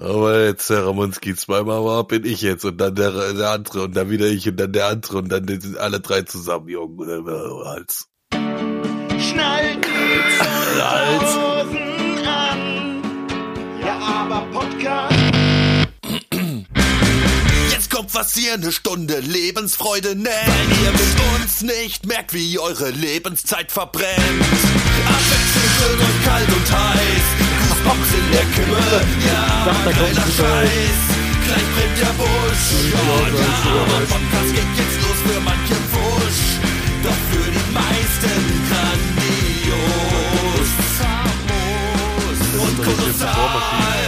Aber jetzt der Ramonski zweimal war, bin ich jetzt und dann der, der andere und dann wieder ich und dann der andere und dann sind alle drei zusammen, Junge. Hals. Schnallt die Hosen an. Ja, aber Podcast. Jetzt kommt was ihr eine Stunde Lebensfreude nennt. Weil ihr mit uns nicht merkt, wie eure Lebenszeit verbrennt. Abwechselnd wird euch kalt und heiß. Goosebumps in der Kimme. Ja, geiler Scheiß. Gleich brennt der Busch. Oh, ja, aber Podcast geht jetzt los für manche Wusch. Doch für die meisten grandios. Und kolossal.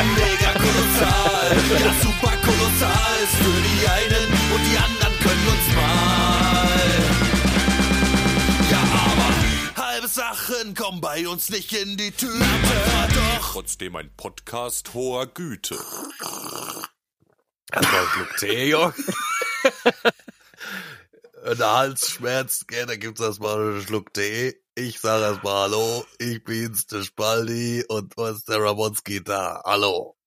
Mega kolossal. Ja, super kolossal. Ist für die einen Sachen kommen bei uns nicht in die Tüte. Doch trotzdem ein Podcast hoher Güte. Erstmal Schluck Tee, Jörg. Wenn der Hals schmerzt, gell, dann gibt's erstmal einen Schluck Tee. Ich sag erstmal Hallo, ich bin's, der Spaldi und was ist der Ramonski da? Hallo.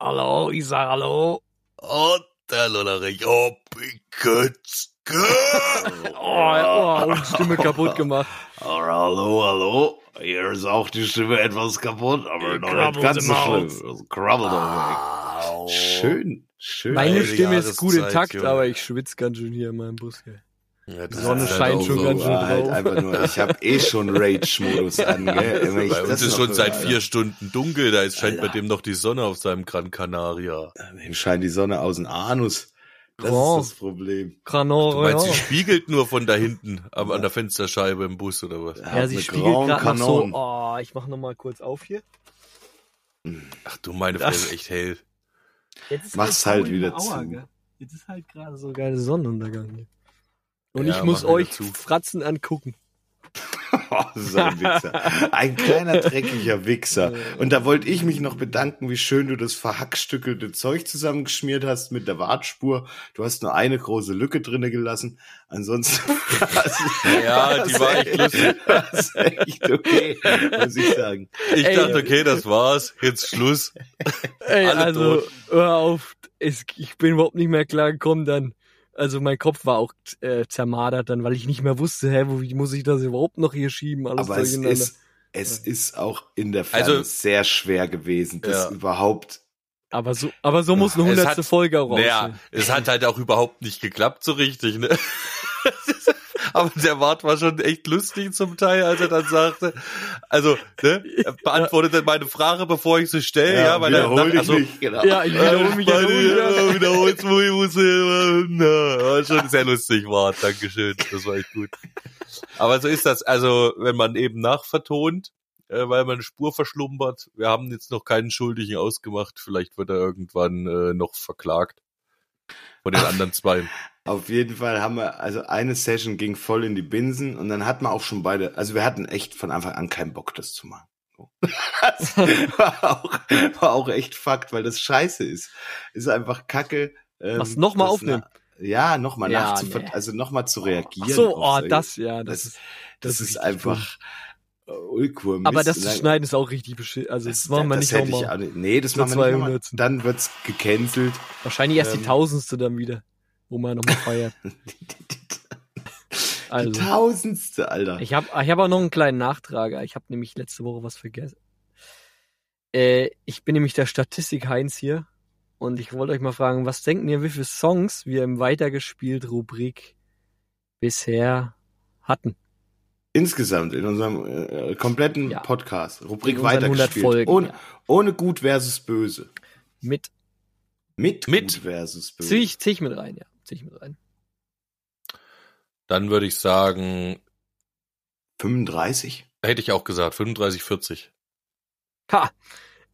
Hallo, ich sag Hallo. Und der Lullerich, oh, Pikötzke. Oh, oh, und Stimme kaputt gemacht. Hallo, hallo. Hier ist auch die Stimme etwas kaputt, aber noch nicht ganz so im schlimm. Au. auch Schön, schön. Meine Stimme ist gut intakt, Junge. aber ich schwitze ganz schön hier in meinem Bus. Ja, Die Sonne ist scheint schon so. ganz schön halt drauf. einfach nur, ich habe eh schon Rage-Modus an, gell? Wenn ich Bei uns ist schon seit Alter. vier Stunden dunkel, da ist, scheint bei Alter. dem noch die Sonne auf seinem Gran Canaria. Dem scheint die Sonne aus dem Anus. Das Oh. ist das Problem. Grano, Du meinst, ja. sie spiegelt nur von da hinten am, an der Fensterscheibe im Bus oder was? ja, sie Eine spiegelt Grand gerade so. Oh, ich mach noch mal kurz auf hier. Ach du meine Fresse, ist echt hell. Jetzt ist Mach's halt Golden wieder Hour, zu. gell? Jetzt ist halt gerade so geile Sonnenuntergang hier. Und Ja, ich muss euch zu. Fratzen angucken. Oh, das ist ein Wichser. Ein kleiner, dreckiger Wichser. Und da wollte ich mich noch bedanken, wie schön du das verhackstückelte Zeug zusammengeschmiert hast mit der Wartspur. Du hast nur eine große Lücke drinne gelassen. Ansonsten Ja, die war echt lustig. war's echt okay, muss ich sagen. Ich Ey. dachte, okay, das war's, jetzt Schluss. Ey, Alle also, tot. hör auf. Es, ich bin überhaupt nicht mehr klar gekommen dann. Also mein Kopf war auch äh, zermadert dann, weil ich nicht mehr wusste, hä, wo, wie muss ich das überhaupt noch hier schieben? Alles Aber es ist, es ist auch in der Ferne Also- sehr schwer gewesen, das Ja. überhaupt aber so, aber so muss eine hundertste Folge auch Naja, aussehen. es hat halt auch überhaupt nicht geklappt so richtig, ne? Aber der Wart war schon echt lustig zum Teil, als er dann sagte, also, ne, er beantwortete meine Frage, bevor ich sie stelle, ja, weil er wiederhol dich also, nicht, genau. Ja, ich wiederhole mich ja ja, wiederholst du, ich muss ja, na, war schon sehr lustig, Wart, Dankeschön, das war echt gut. Aber so ist das, also, wenn man eben nachvertont, äh, weil man eine Spur verschlumpert, wir haben jetzt noch keinen Schuldigen ausgemacht, vielleicht wird er irgendwann äh, noch verklagt. Von den anderen zwei. Auf jeden Fall haben wir, also eine Session ging voll in die Binsen und dann hatten wir auch schon beide, also wir hatten echt von Anfang an keinen Bock, das zu machen. Das war auch, war auch echt Fakt, weil das scheiße ist. Ist einfach Kacke. ähm, Was, noch mal das aufnehmen? na- Ja, nochmal Ja, nachzu, nee. also nochmal zu reagieren. Ach so, oh, das, ja, das, das, ist, das, das ist einfach äh, Ulkur. aber das zu schneiden ist auch richtig beschissen. Also das, machen wir das nicht nochmal. Nee, das machen wir nicht nochmal. 200. Dann wird's gecancelt. Wahrscheinlich erst die Ähm. tausendste dann wieder, wo man nochmal feiert. Die Also, tausendste, Alter. ich habe ich hab auch noch einen kleinen Nachtrag. Ich habe nämlich letzte Woche was vergessen. Äh, ich bin nämlich der Statistik Heinz hier und ich wollte euch mal fragen, was denken ihr, wie viele Songs wir im Weitergespielt Rubrik bisher hatten? Insgesamt in unserem äh, kompletten Ja. Podcast, Rubrik In unseren 100 weitergespielt. Folgen, ohne, ja. ohne gut versus böse. Mit Mit, Mit? gut versus böse. zieh ich, zieh ich mit rein, ja. Zieh ich mit rein. Dann würde ich sagen, 35? hätte ich auch gesagt, 35, 40. Ha!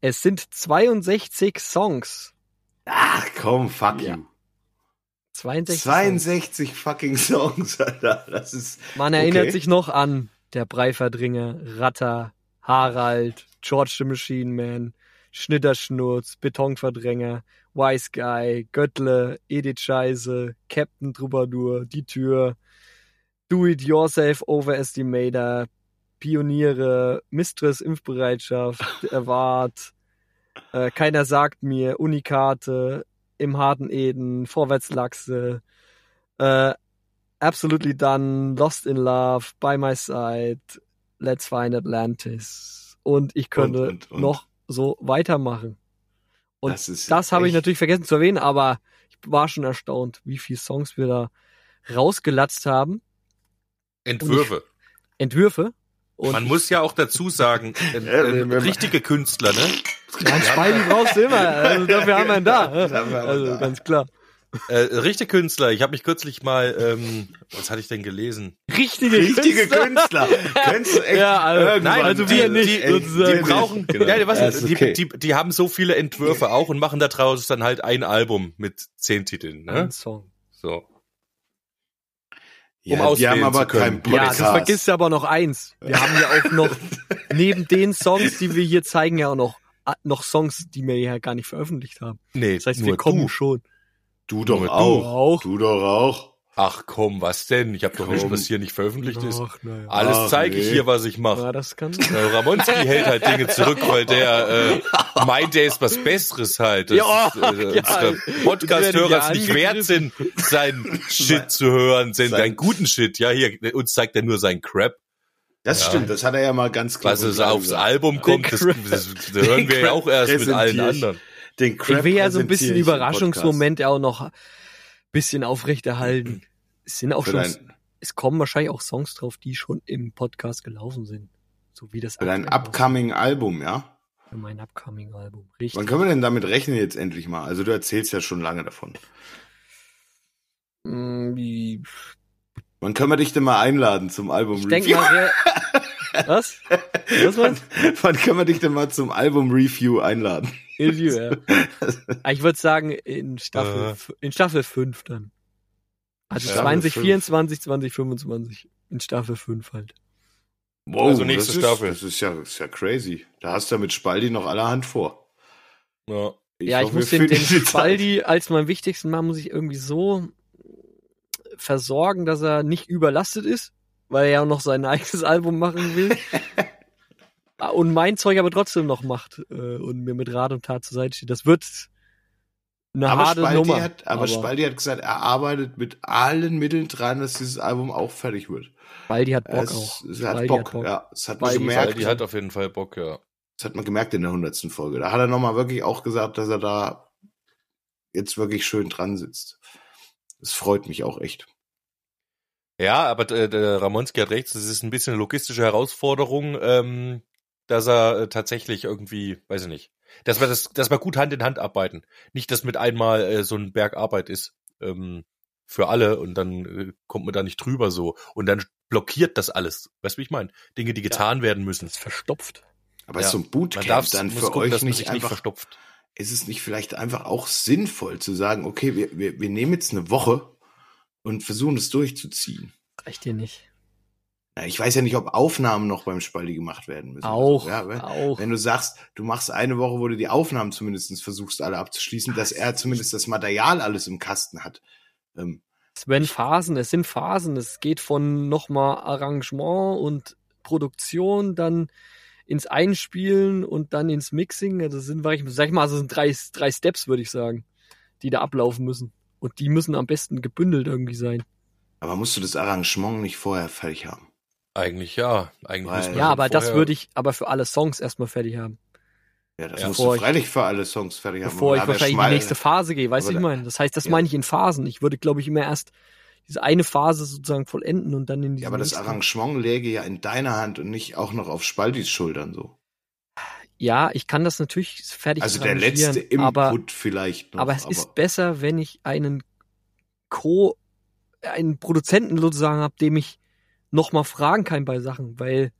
Es sind 62 Songs. Ach komm, fuck Ja. you. 62. Songs. 62 fucking Songs, Alter. Das ist. Man erinnert Okay. sich noch an der Breiverdringer, Ratter, Harald, George the Machine Man, Schnitterschnurz, Betonverdränger, Wise Guy, Göttle, Edith Scheiße, Captain Troubadour, Die Tür, Do It Yourself Overestimator, Pioniere, Mistress Impfbereitschaft, Erwart, Äh, keiner sagt mir, Unikate, im harten Eden, Vorwärtslachse, äh, Absolutely Done, Lost in Love, By My Side, Let's Find Atlantis. Und ich könnte Und, und, und. noch so weitermachen. Und Das das, habe ich natürlich vergessen zu erwähnen, aber ich war schon erstaunt, wie viele Songs wir da rausgelatzt haben. Entwürfe. Entwürfe. Und Man muss ja auch dazu sagen, äh, äh, richtige Künstler, ne? ja, ein Spalten brauchst du immer. Also dafür haben wir ihn da. Also ganz klar. Äh, richtige Künstler. Ich habe mich kürzlich mal, ähm, was hatte ich denn gelesen? Richtige, Richtige Künstler. Künstler. Könntest du echt Ja, also- Nein, also wir nicht, die, die brauchen, Genau. ja, was, Ja, ist die, okay. die, die haben so viele Entwürfe auch und machen daraus dann halt ein Album mit zehn Titeln, ne? Ein Song. So. Ja, um die auswählen haben aber zu können. keinen Ja, Podcast. du vergisst aber noch eins. Wir haben ja auch noch, neben den Songs, die wir hier zeigen, ja auch noch, noch Songs, die wir ja gar nicht veröffentlicht haben. Nee, Das heißt, nur wir kommen du. schon. Du doch du auch. auch. Du doch auch. Ach komm, was denn? Ich habe doch nicht, was hier nicht veröffentlicht ist. Ach, naja. Alles zeige ich nee. hier, was ich mache. Ja, das kann. Äh, Ramonski hält halt Dinge zurück, weil der äh, meint, der ist was Besseres halt. Das Ja, ist, äh, ja. unsere Podcast-Hörer Ja es nicht wert sind, seinen Shit zu hören, seinen, Sein- seinen guten Shit. Ja, hier, uns zeigt er nur seinen Crap. Das Ja. stimmt, das hat er ja mal ganz klar Was es aufs gesagt. Album kommt, das, das, das hören wir ja auch erst mit allen anderen. Den Crap Ich will ja so ein bisschen Überraschungsmoment auch noch bisschen aufrechterhalten. Es sind auch. Für schon, dein, es kommen wahrscheinlich auch Songs drauf, die schon im Podcast gelaufen sind. So wie das für dein upcoming Album, ja? Für mein upcoming Album. Richtig. Wann können wir denn damit rechnen jetzt endlich mal? Also du erzählst ja schon lange davon. Mm, wie- Wann können wir dich denn mal einladen zum Album Ich denke mal, wer, was? Was meinst Wann können wir dich denn mal zum Album Review einladen? Ja. Ah, Ich würde sagen, in Staffel, Äh. in Staffel 5 dann. Also Staffel 2024, 2025. In Staffel 5 halt. Wow, Also nächste das Staffel. Ist, das ist ja, das ist ja crazy. Da hast du ja mit Spaldi noch allerhand vor. Ja. ja, ich muss den, den Zeit. Spaldi als meinen wichtigsten Mann muss ich irgendwie so versorgen, dass er nicht überlastet ist, weil er ja auch noch sein eigenes Album machen will. Und mein Zeug aber trotzdem noch macht äh, und mir mit Rat und Tat zur Seite steht. Das wird eine aber harte Spaldi, Nummer. hat, aber, Spaldi hat gesagt, er arbeitet mit allen Mitteln dran, dass dieses Album auch fertig wird. Spaldi hat Bock es, auch. Es hat Spaldi Bock, ja. Das hat man Spaldi ist gemerkt. Die hat auf jeden Fall Bock, ja. Das hat man gemerkt in der hundertsten Folge. Da hat er nochmal wirklich auch gesagt, dass er da jetzt wirklich schön dran sitzt. Das freut mich auch echt. Ja, aber äh, der Ramonski hat recht, es ist ein bisschen eine logistische Herausforderung, ähm, dass er äh, tatsächlich irgendwie, weiß ich nicht, dass wir das, dass wir gut Hand in Hand arbeiten. Nicht, dass mit einmal äh, so ein Berg Arbeit ist ähm, für alle und dann äh, kommt man da nicht drüber so und dann blockiert das alles. Weißt du, wie ich meine? Dinge, die getan werden müssen. Das ist verstopft. Aber Ja. ist so ein Man Bootcamp darf dann für gucken, euch dass man nicht sich nicht einfach, verstopft. ist es nicht vielleicht einfach auch sinnvoll zu sagen, okay, wir, wir, wir nehmen jetzt eine Woche und versuchen es durchzuziehen. Reicht dir nicht. Ich weiß ja nicht, ob Aufnahmen noch beim Spaldi gemacht werden müssen. Auch. Ja, wenn, auch. wenn du sagst, du machst eine Woche, wo du die Aufnahmen zumindest versuchst, alle abzuschließen, dass er zumindest das Material alles im Kasten hat. Ähm, Es werden Phasen, es sind Phasen. Es geht von nochmal Arrangement und Produktion, dann ins Einspielen und dann ins Mixing. Das sind, sag ich mal, also sind drei, drei Steps, würde ich sagen, die da ablaufen müssen. Und die müssen am besten gebündelt irgendwie sein. aber musst du das Arrangement nicht vorher fertig haben? Eigentlich ja. Eigentlich Weil- Ja, aber das würde ich aber für alle Songs erstmal fertig haben. Ja, das Ja. musst Bevor du ich- freilich für alle Songs fertig haben. Bevor Aber ich wahrscheinlich in die nächste Phase gehe, weißt du, aber ich meine? Das heißt, das Ja. meine ich in Phasen. Ich würde, glaube ich, immer erst diese eine Phase sozusagen vollenden und dann in die Ja, aber das Arrangement läge ja in deiner Hand und nicht auch noch auf Spaldis Schultern so. Ja, ich kann das natürlich fertig Also der letzte Input aber vielleicht noch. Aber es ist besser, wenn ich einen Co, einen Produzenten sozusagen habe, dem ich nochmal fragen kann bei Sachen, weil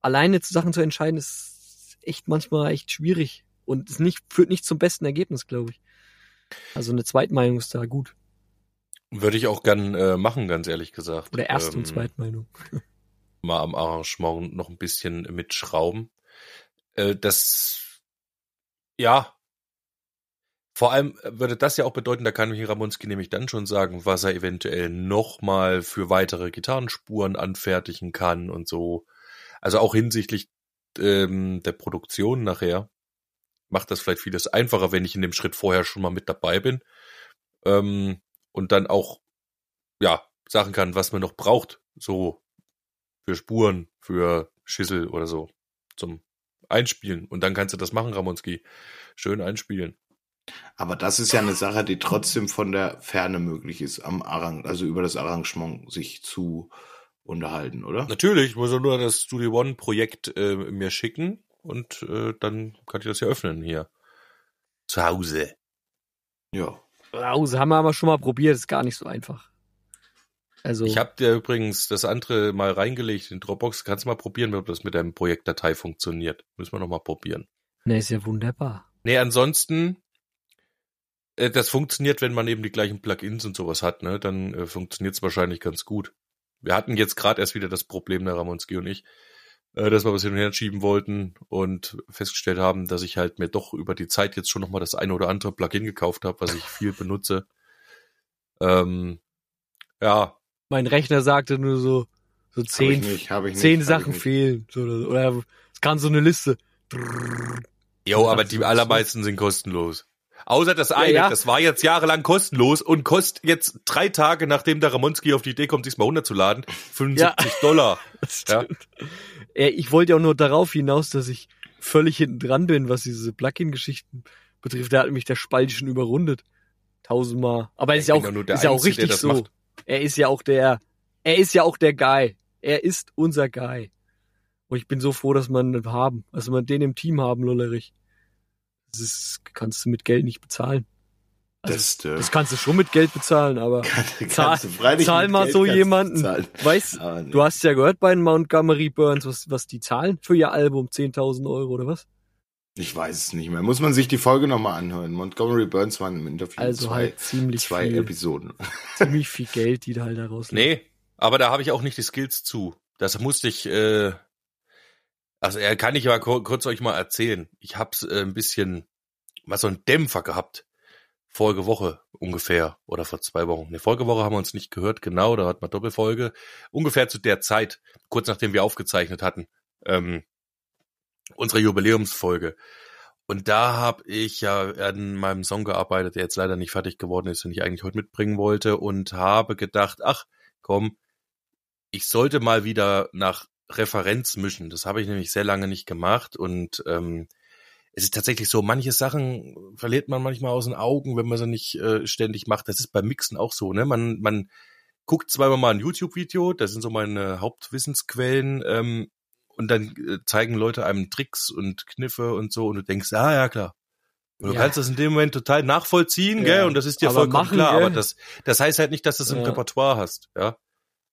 alleine zu Sachen zu entscheiden ist echt manchmal echt schwierig und es nicht, führt nicht zum besten Ergebnis, glaube ich. Also eine Zweitmeinung ist da gut. Würde ich auch gern äh, machen, ganz ehrlich gesagt. Oder Erst- Ähm, und Zweitmeinung. mal am Arrangement noch ein bisschen mitschrauben. Äh, das, ja, vor allem würde das ja auch bedeuten, da kann mich Ramonski nämlich dann schon sagen, was er eventuell nochmal für weitere Gitarrenspuren anfertigen kann und so. Also auch hinsichtlich ähm, der Produktion nachher macht das vielleicht vieles einfacher, wenn ich in dem Schritt vorher schon mal mit dabei bin. Ähm, und dann auch, ja, sagen kann, was man noch braucht, so für Spuren, für Schüssel oder so zum Einspielen. Und dann kannst du das machen, Ramonski. Schön einspielen. Aber das ist ja eine Sache, die trotzdem von der Ferne möglich ist, am Arrang also über das Arrangement sich zu unterhalten, oder? Natürlich, ich muss nur das Studio One Projekt äh, mir schicken und äh, dann kann ich das ja öffnen hier. Zu Hause. Ja. Rause haben wir aber schon mal probiert, ist gar nicht so einfach. Also, Ich habe dir übrigens das andere mal reingelegt in Dropbox. Kannst du mal probieren, ob das mit deinem Projektdatei funktioniert. Müssen wir noch mal probieren. ne, ist ja wunderbar. Nee, ansonsten, das funktioniert, wenn man eben die gleichen Plugins und sowas hat, ne? Dann äh, funktioniert es wahrscheinlich ganz gut. Wir hatten jetzt gerade erst wieder das Problem, der Ramonski und ich, äh, dass wir was hin und her schieben wollten und festgestellt haben, dass ich halt mir doch über die Zeit jetzt schon noch mal das eine oder andere Plugin gekauft habe, was ich viel benutze. Ähm, ja, Mein Rechner sagte nur so, so Hab ich zehn, nicht, hab ich nicht, zehn hab Sachen ich nicht. fehlen. So, oder, oder es kann so eine Liste. Jo, Ja, aber die ist allermeisten sind kostenlos. Außer das eine, ja. das war jetzt jahrelang kostenlos und kostet jetzt drei Tage, nachdem der Ramonski auf die Idee kommt, sich mal runterzuladen, 75 Dollar. Das Ja. stimmt. Ja, ich wollte ja auch nur darauf hinaus, dass ich völlig hinten dran bin, was diese Plugin-Geschichten betrifft. Da hat mich der Spalt schon überrundet. Tausendmal. Aber er ist ja auch, doch nur der ist ja auch Einzige, richtig so. macht. Er ist ja auch der, er ist ja auch der Guy. Er ist unser Guy. Und ich bin so froh, dass wir ihn haben. Dass wir den im Team haben, Lollerich. Das ist, kannst du mit Geld nicht bezahlen. Also, Das, äh, Das kannst du schon mit Geld bezahlen, aber kannst zahl- zahl mal Geld so jemanden. weißt, Aber nee. du hast ja gehört bei den Montgomery Burns, was, was die zahlen für ihr Album, 10.000 Euro oder was? Ich weiß es nicht mehr. Muss man sich die Folge nochmal anhören. Montgomery Burns war im Interview Also zwei, halt ziemlich zwei viel, Episoden. ziemlich viel Geld, die da halt da rauslegen. Nee, aber da habe ich auch nicht die Skills zu. Das musste ich, äh, also äh, kann ich kur kurz euch mal erzählen. Ich hab's äh, ein bisschen, mal so einen Dämpfer gehabt. Vorige Woche ungefähr oder vor zwei Wochen. Ne, vorige Woche haben wir uns nicht gehört, genau, da hat man Doppelfolge. Ungefähr zu der Zeit, kurz nachdem wir aufgezeichnet hatten, ähm, unsere Jubiläumsfolge. Und da habe ich ja an meinem Song gearbeitet, der jetzt leider nicht fertig geworden ist, den ich eigentlich heute mitbringen wollte und habe gedacht, ach komm, ich sollte mal wieder nach Referenz mischen. Das habe ich nämlich sehr lange nicht gemacht und ähm, es ist tatsächlich so, manche Sachen verliert man manchmal aus den Augen, wenn man sie nicht äh, ständig macht. Das ist beim Mixen auch so, ne? Man, man guckt zweimal mal ein YouTube-Video, das sind so meine Hauptwissensquellen, ähm, und dann äh, zeigen Leute einem Tricks und Kniffe und so und du denkst, ah ja, klar. Und du Ja. kannst das in dem Moment total nachvollziehen, Ja. gell? Und das ist dir Aber vollkommen machen, klar. gell? Aber das, das heißt halt nicht, dass du es im Ja. Repertoire hast, ja?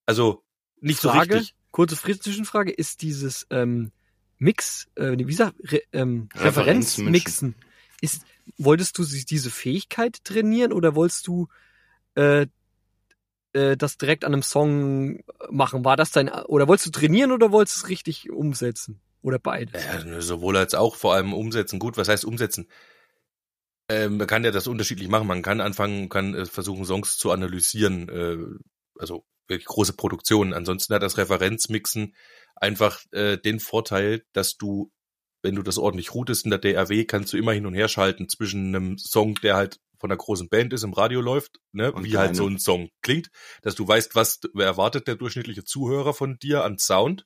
Also, nicht Frage, so richtig. Kurze Zwischenfrage, ist dieses ähm, Mix, äh, wie gesagt, Re, ähm. Referenzmixen, ist, wolltest du sich diese Fähigkeit trainieren oder wolltest du äh, äh, das direkt an einem Song machen? War das dein, oder wolltest du trainieren oder wolltest du es richtig umsetzen? Oder beides? Ja, sowohl als auch vor allem umsetzen. Gut, was heißt umsetzen? Ähm, man kann ja das unterschiedlich machen. Man kann anfangen, kann äh, versuchen, Songs zu analysieren, äh, also große Produktionen. Ansonsten hat das Referenzmixen einfach äh, den Vorteil, dass du, wenn du das ordentlich routest in der DRW, kannst du immer hin und her schalten zwischen einem Song, der halt von einer großen Band ist, im Radio läuft, ne, Und wie halt so ein Song klingt, dass du weißt, was erwartet der durchschnittliche Zuhörer von dir an Sound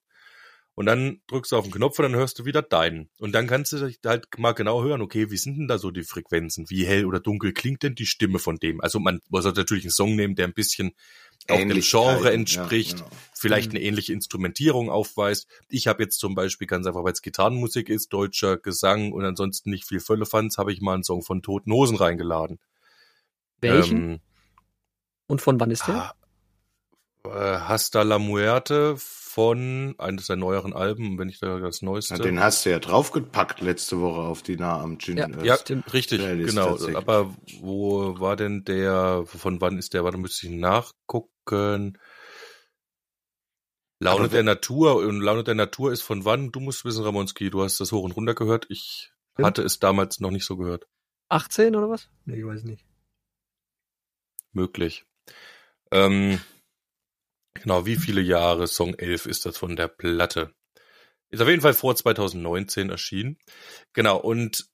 und dann drückst du auf den Knopf und dann hörst du wieder deinen. Und dann kannst du dich halt mal genau hören, okay, wie sind denn da so die Frequenzen? Wie hell oder dunkel klingt denn die Stimme von dem? Also man muss natürlich einen Song nehmen, der ein bisschen auch dem Genre ja, entspricht, genau. vielleicht Mhm. eine ähnliche Instrumentierung aufweist. Ich habe jetzt zum Beispiel ganz einfach, weil es Gitarrenmusik ist, deutscher Gesang und ansonsten nicht viel Völlefanz, habe ich mal einen Song von Toten Hosen reingeladen. Welchen? Ähm, Und von wann ist der? Äh, Hasta la Muerte von eines der neueren Alben, wenn ich da das Neueste. Ja, den hast du ja draufgepackt letzte Woche auf die Nah am Gin. Ja, äh, Ja, Stimmt. richtig, genau. Aber wo war denn der, von wann ist der? Warte, müsste ich nachgucken. Laune Aber der Natur und Laune der Natur ist von wann? Du musst wissen, Ramonski, du hast das hoch und runter gehört. Ich Ja. hatte es damals noch nicht so gehört. 18 oder was? Nee, ich weiß nicht. Möglich. Ähm, genau, wie viele Jahre? Song 11 ist das von der Platte. Ist auf jeden Fall vor 2019 erschienen. Genau, und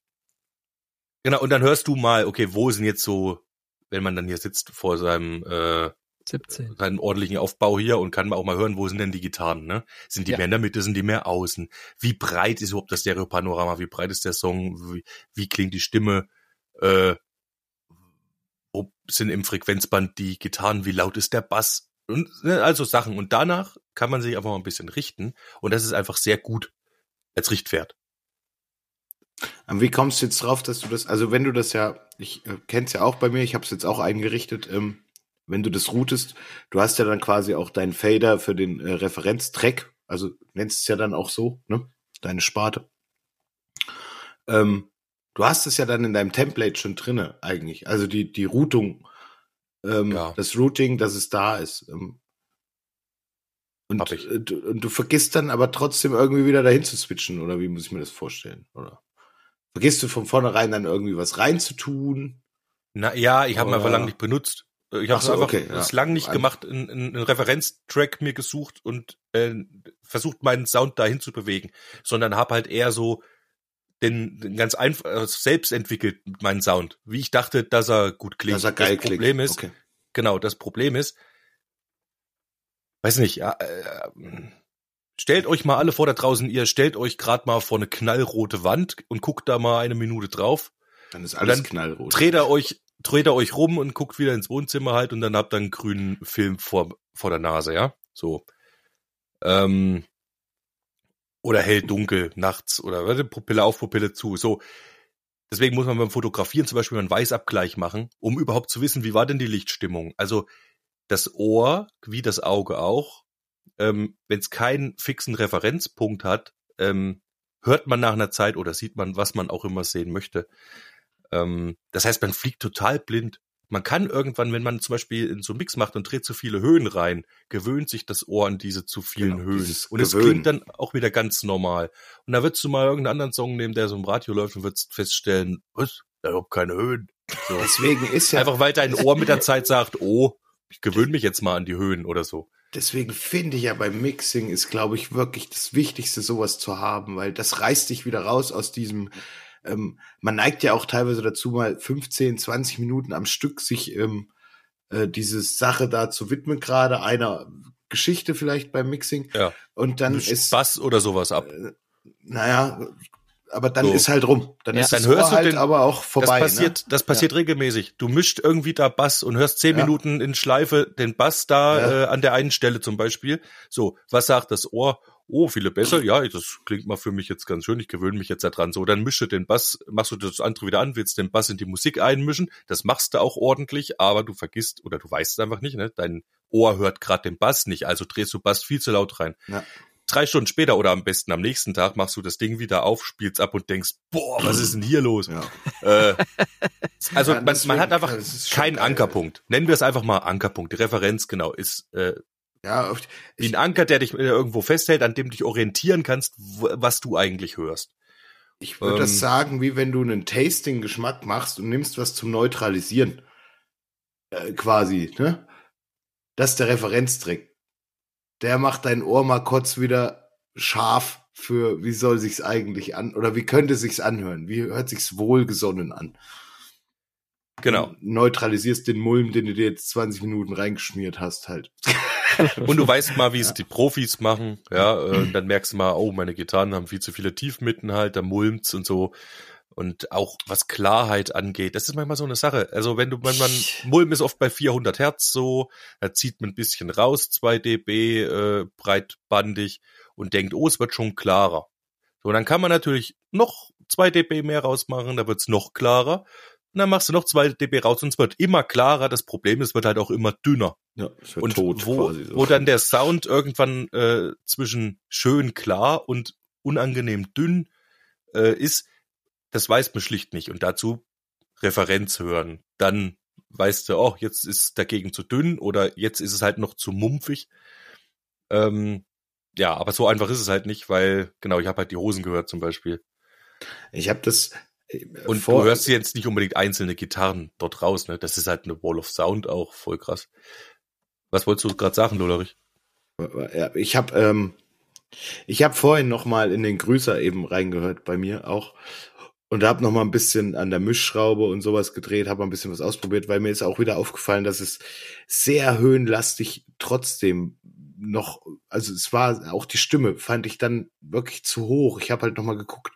Genau, und dann hörst du mal, okay, wo sind jetzt so, wenn man dann hier sitzt vor seinem äh, 17. seinen ordentlichen Aufbau hier und kann auch mal hören, wo sind denn die Gitarren, ne? Sind die Ja. mehr in der Mitte, sind die mehr außen? Wie breit ist überhaupt das Stereo-Panorama? Wie breit ist der Song? Wie, wie klingt die Stimme? Äh, wo sind im Frequenzband die Gitarren? Wie laut ist der Bass? Und ne, also Sachen. Und danach kann man sich einfach mal ein bisschen richten. Und das ist einfach sehr gut als Richtwert. Aber wie kommst du jetzt drauf, dass du das, also wenn du das ja, ich äh, kenn's ja auch bei mir, ich habe es jetzt auch eingerichtet, ähm, wenn du das routest, du hast ja dann quasi auch deinen Fader für den äh, Referenztrack, also nennst es ja dann auch so, ne? Deine Sparte. Ähm, du hast es ja dann in deinem Template schon drinne eigentlich, also die die Routung, ähm, Ja. das Routing, dass es da ist. Ähm, und, ich. äh, du, und du vergisst dann aber trotzdem irgendwie wieder dahin zu switchen, oder wie muss ich mir das vorstellen? Oder vergisst du von vornherein dann irgendwie was reinzutun? Na ja, ich habe einfach lang nicht benutzt. Ich Ach habe so, einfach okay, ja. lang nicht gemacht, einen, einen Referenztrack mir gesucht und äh, versucht meinen Sound dahin zu bewegen, sondern habe halt eher so den, ganz einfach äh, selbst entwickelt meinen Sound, wie ich dachte, dass er gut klingt. Dass er geil das Problem klingt. ist, Okay. genau, das Problem ist, weiß nicht, ja, äh, stellt euch mal alle vor da draußen, ihr stellt euch gerade mal vor eine knallrote Wand und guckt da mal eine Minute drauf Dann ist alles dann knallrot. dreht er euch, dreht er euch rum und guckt wieder ins Wohnzimmer halt und dann habt ihr einen grünen Film vor, vor der Nase, ja? So. Ähm, oder hell dunkel nachts oder warte, Pupille auf, Pupille zu. So. Deswegen muss man beim Fotografieren zum Beispiel einen Weißabgleich machen, um überhaupt zu wissen, wie war denn die Lichtstimmung. Also das Ohr, wie das Auge auch, ähm, wenn es keinen fixen Referenzpunkt hat, ähm, hört man nach einer Zeit oder sieht man, was man auch immer sehen möchte. Ähm, das heißt, man fliegt total blind. Man kann irgendwann, wenn man zum Beispiel in so einen Mix macht und dreht zu viele Höhen rein, gewöhnt sich das Ohr an diese zu vielen Genau, Höhen. Und es klingt dann auch wieder ganz normal. Und da würdest du mal irgendeinen anderen Song nehmen, der so im Radio läuft und würdest feststellen, was? Da überhaupt keine Höhen. So. Deswegen ist ja, Einfach weil dein Ohr mit der Zeit sagt, oh, ich gewöhne mich jetzt mal an die Höhen oder so. deswegen finde ich ja beim Mixing ist, glaube ich, wirklich das Wichtigste, sowas zu haben, weil das reißt dich wieder raus aus diesem, ähm, man neigt ja auch teilweise dazu, mal 15, 20 Minuten am Stück sich ähm, äh, diese Sache da zu widmen, gerade einer Geschichte vielleicht beim Mixing. Ja. Und dann Mischt ist, Bass oder sowas ab. naja, aber dann So. ist halt rum. Dann Ja. ist Dann das hörst Ohr du halt den- aber auch vorbei. das passiert, ne? das passiert regelmäßig. Du mischt irgendwie da Bass und hörst zehn Ja. Minuten in Schleife den Bass da Ja. äh, an der einen Stelle zum Beispiel. So, was sagt das Ohr? Oh, viele besser. Ja, das klingt mal für mich jetzt ganz schön. Ich gewöhne mich jetzt daran. So, dann mische den Bass, machst du das andere wieder an, willst den Bass in die Musik einmischen. Das machst du auch ordentlich, aber du vergisst oder du weißt es einfach nicht. Ne? Dein Ohr hört gerade den Bass nicht, also drehst du Bass viel zu laut rein. Ja. Drei Stunden später oder am besten am nächsten Tag machst du das Ding wieder auf, spielst ab und denkst, boah, was ist denn hier los? Ja. Äh, also Ja, man, man hat einfach keinen geil. Ankerpunkt. Nennen wir es einfach mal Ankerpunkt. Die Referenz, genau, ist äh, Ja, oft, wie ein Anker, der dich äh, irgendwo festhält, an dem du dich orientieren kannst, was du eigentlich hörst. Ich würde Ähm, das sagen, wie wenn du einen Tasting-Geschmack machst und nimmst was zum Neutralisieren. Äh, quasi, ne? Das ist der Referenztrick. Der macht dein Ohr mal kurz wieder scharf für, wie soll sich's eigentlich an, oder wie könnte sich's anhören? Wie hört sich's wohlgesonnen an? Genau. Neutralisierst den Mulm, den du dir jetzt 20 Minuten reingeschmiert hast, halt. Und du weißt mal, wie es die Profis machen, ja, äh, dann merkst du mal, oh, meine Gitarren haben viel zu viele Tiefmitten halt, da mulmt's und so. Und auch was Klarheit angeht, das ist manchmal so eine Sache. Also wenn du, wenn man, Mulm ist oft bei 400 Hertz so, da zieht man ein bisschen raus, 2 dB, äh, breitbandig und denkt, oh, es wird schon klarer. So, dann kann man natürlich noch 2 dB mehr rausmachen, da wird's noch klarer. Und dann machst du noch 2 dB raus und es wird immer klarer. Das Problem ist, es wird halt auch immer dünner. Ja, es wird Und tot wo, quasi so. wo dann der Sound irgendwann äh, zwischen schön klar und unangenehm dünn äh, ist, das weiß man schlicht nicht. Und dazu Referenz hören. Dann weißt du, oh, jetzt ist dagegen zu dünn oder jetzt ist es halt noch zu mumpfig. Ähm, ja, aber so einfach ist es halt nicht, weil, genau, ich habe halt die Hosen gehört zum Beispiel. Ich habe das Und du hörst jetzt nicht unbedingt einzelne Gitarren dort raus, ne? Das ist halt eine Wall of Sound auch voll krass. Was wolltest du gerade sagen, Lollerich? Ja, ich habe ähm, ich habe vorhin noch mal in den Grüßer eben reingehört bei mir auch und habe noch mal ein bisschen an der Mischschraube und sowas gedreht, habe ein bisschen was ausprobiert, weil mir ist auch wieder aufgefallen, dass es sehr höhenlastig trotzdem noch, also es war auch die Stimme, fand ich dann wirklich zu hoch. Ich habe halt noch mal geguckt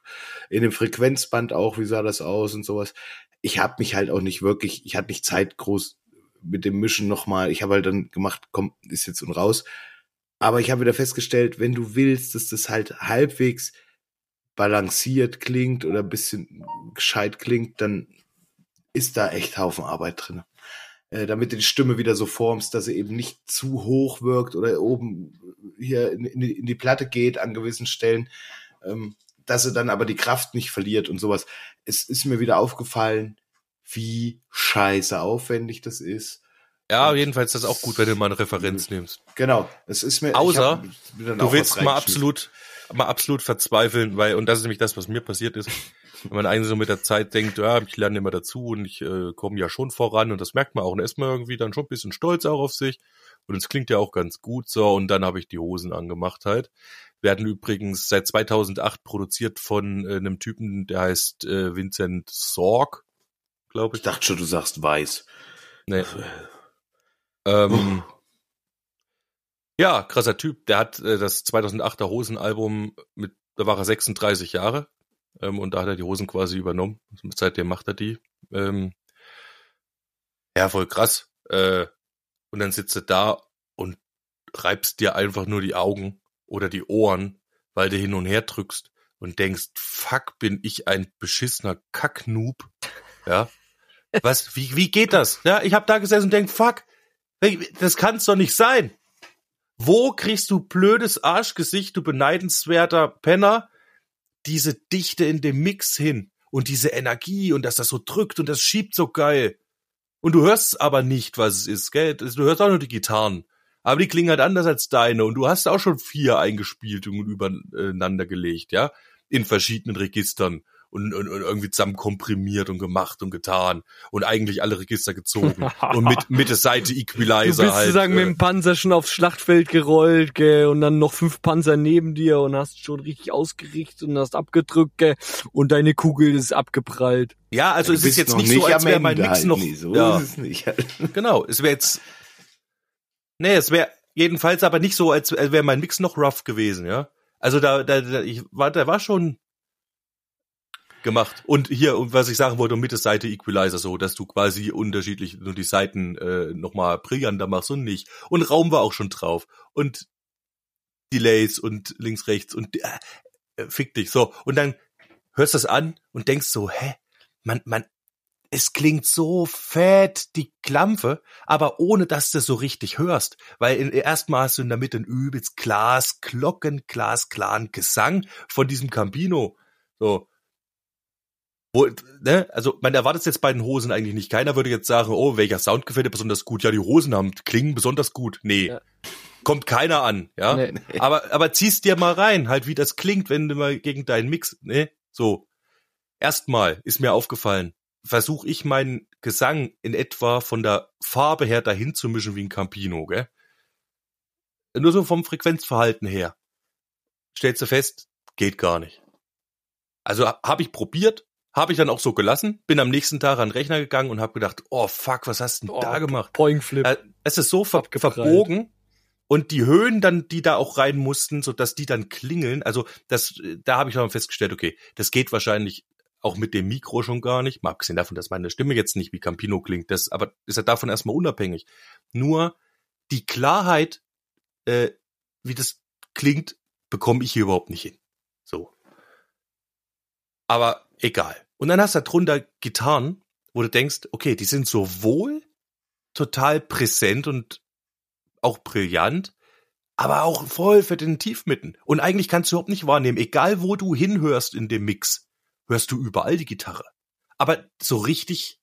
in dem Frequenzband auch, wie sah das aus und sowas. Ich habe mich halt auch nicht wirklich, ich hatte nicht Zeit groß mit dem Mischen noch mal. Ich habe halt dann gemacht, komm, ist jetzt und raus. Aber ich habe wieder festgestellt, wenn du willst, dass das halt halbwegs balanciert klingt oder ein bisschen gescheit klingt, dann ist da echt Haufen Arbeit drin. Äh, damit du die Stimme wieder so formst, dass sie eben nicht zu hoch wirkt oder oben hier in, in, die, in die Platte geht an gewissen Stellen, ähm, dass sie dann aber die Kraft nicht verliert und sowas. Es ist mir wieder aufgefallen, wie scheiße aufwendig das ist. Ja, jedenfalls ist das auch gut, wenn du mal eine Referenz nimmst. Genau, es ist mir. Außer, hab Du willst mal absolut, mal absolut verzweifeln, weil, und das ist nämlich das, was mir passiert ist, wenn man eigentlich so mit der Zeit denkt, ja, ich lerne immer dazu und ich äh, komme ja schon voran und das merkt man auch und ist man irgendwie dann schon ein bisschen stolz auch auf sich und es klingt ja auch ganz gut so und dann habe ich die Hosen angemacht halt. Werden übrigens seit 2008 produziert von äh, einem Typen, der heißt äh, Vincent Sorg, glaube Ich ich. dachte schon, du sagst weiß. Nee. Ähm, ja, krasser Typ. Der hat äh, das 2008er Hosenalbum mit, da war er 36 Jahre ähm, und da hat er die Hosen quasi übernommen. Seitdem macht er die. Ähm, ja, voll krass. Äh, und dann sitzt du da und reibst dir einfach nur die Augen oder die Ohren, weil du hin und her drückst und denkst, fuck, bin ich ein beschissener Kacknoob. Ja. Was, wie, wie geht das? Ja, ich habe da gesessen und denk, fuck, das kann's doch nicht sein. Wo kriegst du blödes Arschgesicht, du beneidenswerter Penner, diese Dichte in dem Mix hin und diese Energie und dass das so drückt und das schiebt so geil. Und du hörst aber nicht, was es ist, gell? Du hörst auch nur die Gitarren. Aber die klingen halt anders als deine und du hast auch schon vier eingespielt und übereinander gelegt, ja? In verschiedenen Registern und, und, und irgendwie zusammen komprimiert und gemacht und getan und eigentlich alle Register gezogen und mit, mit der Seite Du Equalizer bist halt. sozusagen mit äh, dem Panzer schon aufs Schlachtfeld gerollt, gell, und dann noch fünf Panzer neben dir und hast schon richtig ausgerichtet und hast abgedrückt, gell, und deine Kugel ist abgeprallt. ja, also Du es ist jetzt nicht so, als wäre mein Ende Mix halt noch. nie. So ja, ist es nicht. genau. Es wäre jetzt. Nee, es wäre jedenfalls aber nicht so, als, als wäre mein Mix noch rough gewesen, ja. Also da, da, da ich war, da war schon gemacht. Und hier, was ich sagen wollte, mit der Seite Equalizer so, dass du quasi unterschiedlich nur die Seiten äh, nochmal brillanter machst und nicht. Und Raum war auch schon drauf. Und Delays und links, rechts und äh, äh, fick dich. So. Und dann hörst du das an und denkst so, hä? Man, man, es klingt so fett, die Klampfe, aber ohne dass du so richtig hörst. Weil erstmal hast du in der Mitte einen übelst Glas, Glocken, glasklaren Gesang von diesem Campino. So. Wo, ne? Also, man erwartet jetzt bei den Hosen eigentlich nicht. Keiner würde jetzt sagen, oh, welcher Sound gefällt dir besonders gut? Ja, die Hosen haben, klingen besonders gut. Nee. Ja. Kommt keiner an, ja. Nee. Aber, aber ziehst dir mal rein, halt, wie das klingt, wenn du mal gegen deinen Mix, ne? So. Erstmal ist mir aufgefallen, versuche ich meinen Gesang in etwa von der Farbe her dahin zu mischen wie ein Campino, gell? Nur so vom Frequenzverhalten her. Stellst du fest, geht gar nicht. Also habe ich probiert, habe ich dann auch so gelassen, bin am nächsten Tag an den Rechner gegangen und habe gedacht, oh fuck, was hast du denn da gemacht? Poingflip. Äh, es ist so ver verbogen und die Höhen dann, die da auch rein mussten, so dass die dann klingeln. Also das, da habe ich dann festgestellt, okay, das geht wahrscheinlich auch mit dem Mikro schon gar nicht. Mal abgesehen davon, dass meine Stimme jetzt nicht wie Campino klingt, das, aber ist ja davon erstmal unabhängig. Nur die Klarheit, äh, wie das klingt, bekomme ich hier überhaupt nicht hin. So. Aber egal. Und dann hast du drunter Gitarren, wo du denkst, okay, die sind sowohl total präsent und auch brillant, aber auch voll für den Tiefmitten. Und eigentlich kannst du überhaupt nicht wahrnehmen, egal wo du hinhörst in dem Mix, hörst du überall die Gitarre. Aber so richtig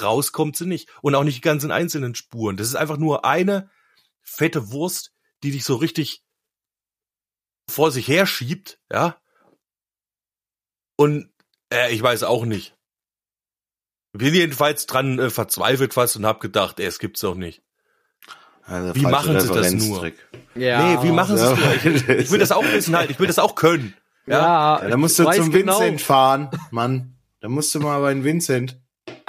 rauskommt sie nicht. Und auch nicht die ganzen einzelnen Spuren. Das ist einfach nur eine fette Wurst, die dich so richtig vor sich her schiebt, ja. Und äh, ich weiß auch nicht. Bin jedenfalls dran äh, verzweifelt fast und hab gedacht, ey, es gibt's doch nicht. Also Wie machen sie das nur? Ja. nee, wie machen sie Ja. es nur? Ich, ich will das auch wissen halt, ich will das auch können. Ja, Ja, da musst du zum genau. Vincent fahren, Mann. Da musst du mal bei den Vincent.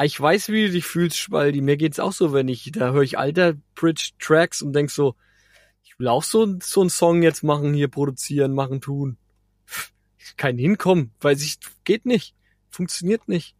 Ich weiß, wie du dich fühlst, Spaldi. Mir geht's auch so, wenn ich, da höre ich alter Bridge-Tracks und denk so, ich will auch so, so einen Song jetzt machen, hier produzieren, machen, tun. Kann hinkommen, weil sich, geht nicht. Funktioniert nicht.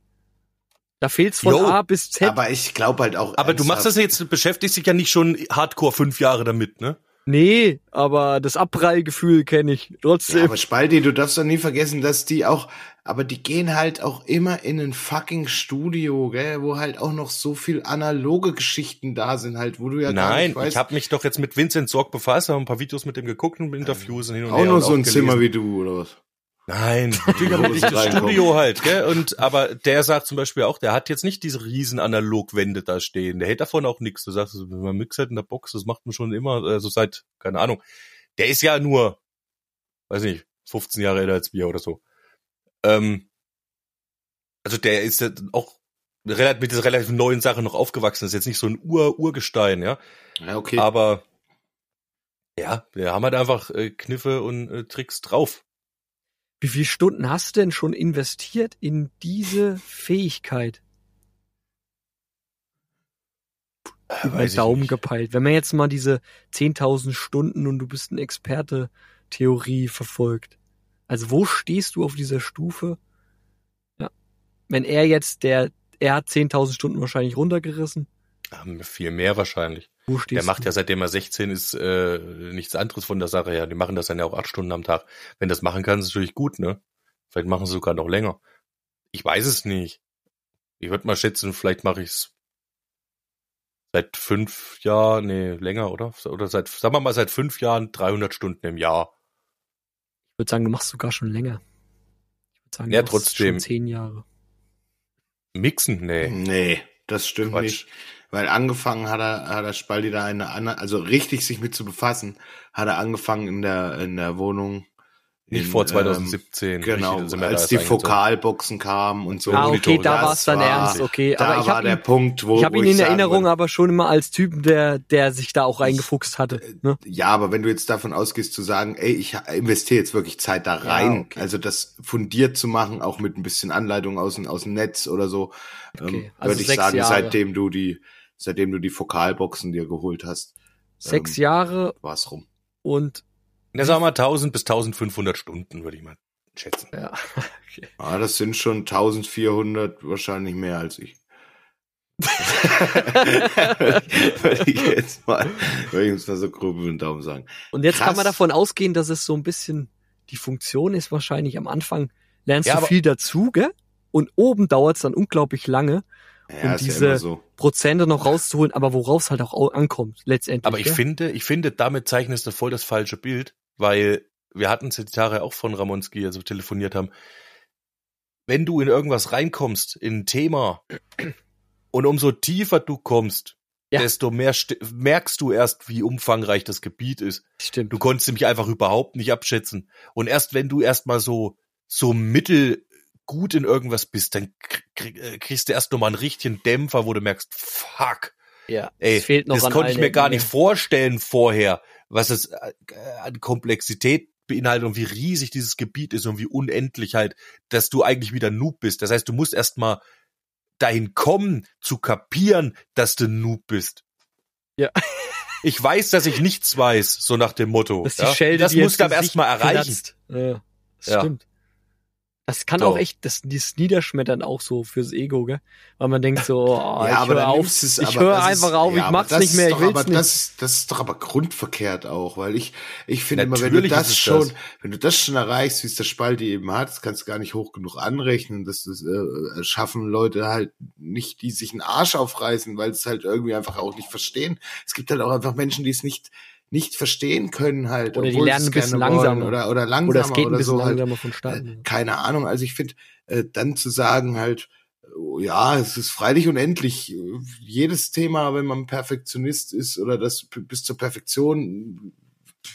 Da fehlt's von Jo, A bis Z. Aber ich glaube halt auch. Aber du machst das jetzt, beschäftigst dich ja nicht schon hardcore fünf Jahre damit, ne? nee, aber das Abprallgefühl kenne ich trotzdem. Ja, aber Spalti, du darfst doch nie vergessen, dass die auch, aber die gehen halt auch immer in ein fucking Studio, gell, wo halt auch noch so viel analoge Geschichten da sind, halt, wo du ja gar Nein, nicht weißt, ich habe mich doch jetzt mit Vincent Sorg befasst, habe ein paar Videos mit dem geguckt und Interviews und hin und auch her. nur und so ein gelesen. Zimmer wie du, oder was? Nein, natürlich habe ich das. Studio halt, gell? Und aber der sagt zum Beispiel auch, der hat jetzt nicht diese riesen Analogwände da stehen. Der hält davon auch nichts. Du sagst, man mixt halt in der Box, das macht man schon immer, also seit, keine Ahnung. Der ist ja nur, weiß nicht, 15 Jahre älter als wir oder so. Ähm, also der ist ja auch relativ, mit dieser relativ neuen Sache noch aufgewachsen. ist jetzt nicht so ein Ur-Urgestein, ja. Ja, okay. Aber ja, wir haben halt einfach äh, Kniffe und äh, Tricks drauf. Wie viele Stunden hast du denn schon investiert in diese Fähigkeit? Über Weiß Daumen gepeilt. Wenn man jetzt mal diese 10.000 Stunden und du bist ein Experte Theorie verfolgt. Also wo stehst du auf dieser Stufe? Ja. Wenn er jetzt der, er hat 10.000 Stunden wahrscheinlich runtergerissen. Viel mehr wahrscheinlich. Wo stehst Der macht du? ja seitdem er 16 ist äh, nichts anderes von der Sache her. Die machen das dann ja auch acht Stunden am Tag. Wenn das machen kann, ist natürlich gut, ne? Vielleicht machen sie sogar noch länger. Ich weiß es nicht. Ich würde mal schätzen, vielleicht mache ich's seit fünf Jahren, nee, länger, oder? Oder seit, sagen wir mal, seit fünf Jahren 300 Stunden im Jahr. Ich würde sagen, du machst sogar schon länger. Ich würde sagen, Ja, du machst trotzdem. schon zehn Jahre. Mixen? Nee. Nee, das stimmt Quatsch. nicht. Weil angefangen hat er, hat er Spaldi da eine andere, also richtig sich mit zu befassen, hat er angefangen in der, in der Wohnung. Nicht in, vor ähm, 2017. Genau, sind wir als die. Vokalboxen kamen und so. Ah, okay, Monitore, da war es dann ernst, okay. Da aber ich war habe der ihn, Punkt, wo ich hab wo ihn in Erinnerung würde, aber schon immer als Typen, der, der sich da auch reingefuchst hatte. Ne? Ja, aber wenn du jetzt davon ausgehst zu sagen, ey, ich investiere jetzt wirklich Zeit da rein, okay. also das fundiert zu machen, auch mit ein bisschen Anleitung aus dem, aus dem Netz oder so, Okay, ähm, also würde ich sagen, Jahre. seitdem du die, seitdem du die Vokalboxen dir geholt hast, Sechs Ähm, Jahre war's rum. und Na, sagen wir mal 1000 bis 1500 Stunden, würde ich mal schätzen. ja, okay. Ah, das sind schon 1400, wahrscheinlich mehr als ich. würde ich jetzt mal, würde ich uns mal so grob über den Daumen sagen. Und jetzt kann Krass. man davon ausgehen, dass es so ein bisschen die Funktion ist wahrscheinlich am Anfang lernst Ja, du viel dazu, gell? Und oben dauert es dann unglaublich lange, Ja, ist diese- ja immer so. Prozente noch rauszuholen, aber worauf es halt auch au- ankommt, letztendlich. Aber ich gell? finde, ich finde, damit zeichnest du voll das falsche Bild, weil wir hatten es die Tage auch von Ramonski, als wir telefoniert haben. Wenn du in irgendwas reinkommst, in ein Thema, und umso tiefer du kommst, Ja. desto mehr st- merkst du erst, wie umfangreich das Gebiet ist. Stimmt. Du konntest nämlich einfach überhaupt nicht abschätzen. Und erst wenn du erstmal so, so mittel gut in irgendwas bist, dann äh, kriegst du erst nochmal einen richtigen Dämpfer, wo du merkst, fuck, ja, Ey, fehlt noch das konnte ich mir gar nicht vorstellen vorher, was es äh, an Komplexität beinhaltet und wie riesig dieses Gebiet ist und wie unendlich halt, dass du eigentlich wieder Noob bist. Das heißt, du musst erstmal dahin kommen, zu kapieren, dass du Noob bist. Ja. Ich weiß, dass ich nichts weiß, so nach dem Motto. Die ja? Schelde das musst du aber erstmal erreichen. Ja, das Ja. stimmt. Das kann So. auch echt, das, dieses Niederschmettern auch so fürs Ego, gell? Weil man denkt so, oh, ich aber höre auf, du's- ich höre das einfach ist- auf, ja, ich mach's das nicht mehr, ist ich will's aber nicht. Das, das ist doch aber grundverkehrt auch, weil ich, ich finde immer, wenn du das ist es schon, das. wenn du das schon erreichst, wie es der Spalti eben hat, das kannst du gar nicht hoch genug anrechnen, dass das äh, schaffen Leute halt nicht, die sich einen Arsch aufreißen, weil es halt irgendwie einfach auch nicht verstehen. Es gibt halt auch einfach Menschen, die es nicht nicht verstehen können halt. Oder die lernen es ein bisschen langsamer. Oder, oder langsamer Oder es geht ein oder bisschen so halt. langsamer vonstatten. Keine Ahnung. Also ich finde, äh, dann zu sagen halt, oh, ja, es ist freilich unendlich. Äh, Jedes Thema, wenn man Perfektionist ist oder das bis zur Perfektion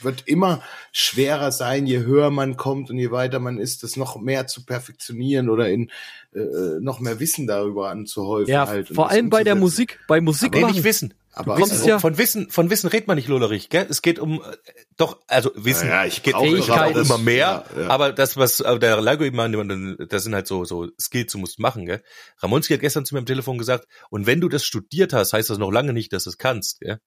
wird immer schwerer sein, je höher man kommt und je weiter man ist, das noch mehr zu perfektionieren oder in äh, noch mehr Wissen darüber anzuhäufen. Ja, halt vor allem bei der. Musik, bei Musik Nee, machen. nicht wissen. Aber kommst also, ja- Von Wissen, von Wissen redet man nicht, Lollerich, gell? Es geht um, äh, doch, also Wissen Ja, ja, ich geht brauche auch Fähigkeiten. immer mehr, Ja, ja. aber das, was äh, der Lago eben meinte, das sind halt so, so Skills, du musst machen, gell? Ramonski hat gestern zu mir am Telefon gesagt, und wenn du das studiert hast, heißt das noch lange nicht, dass du es kannst, gell?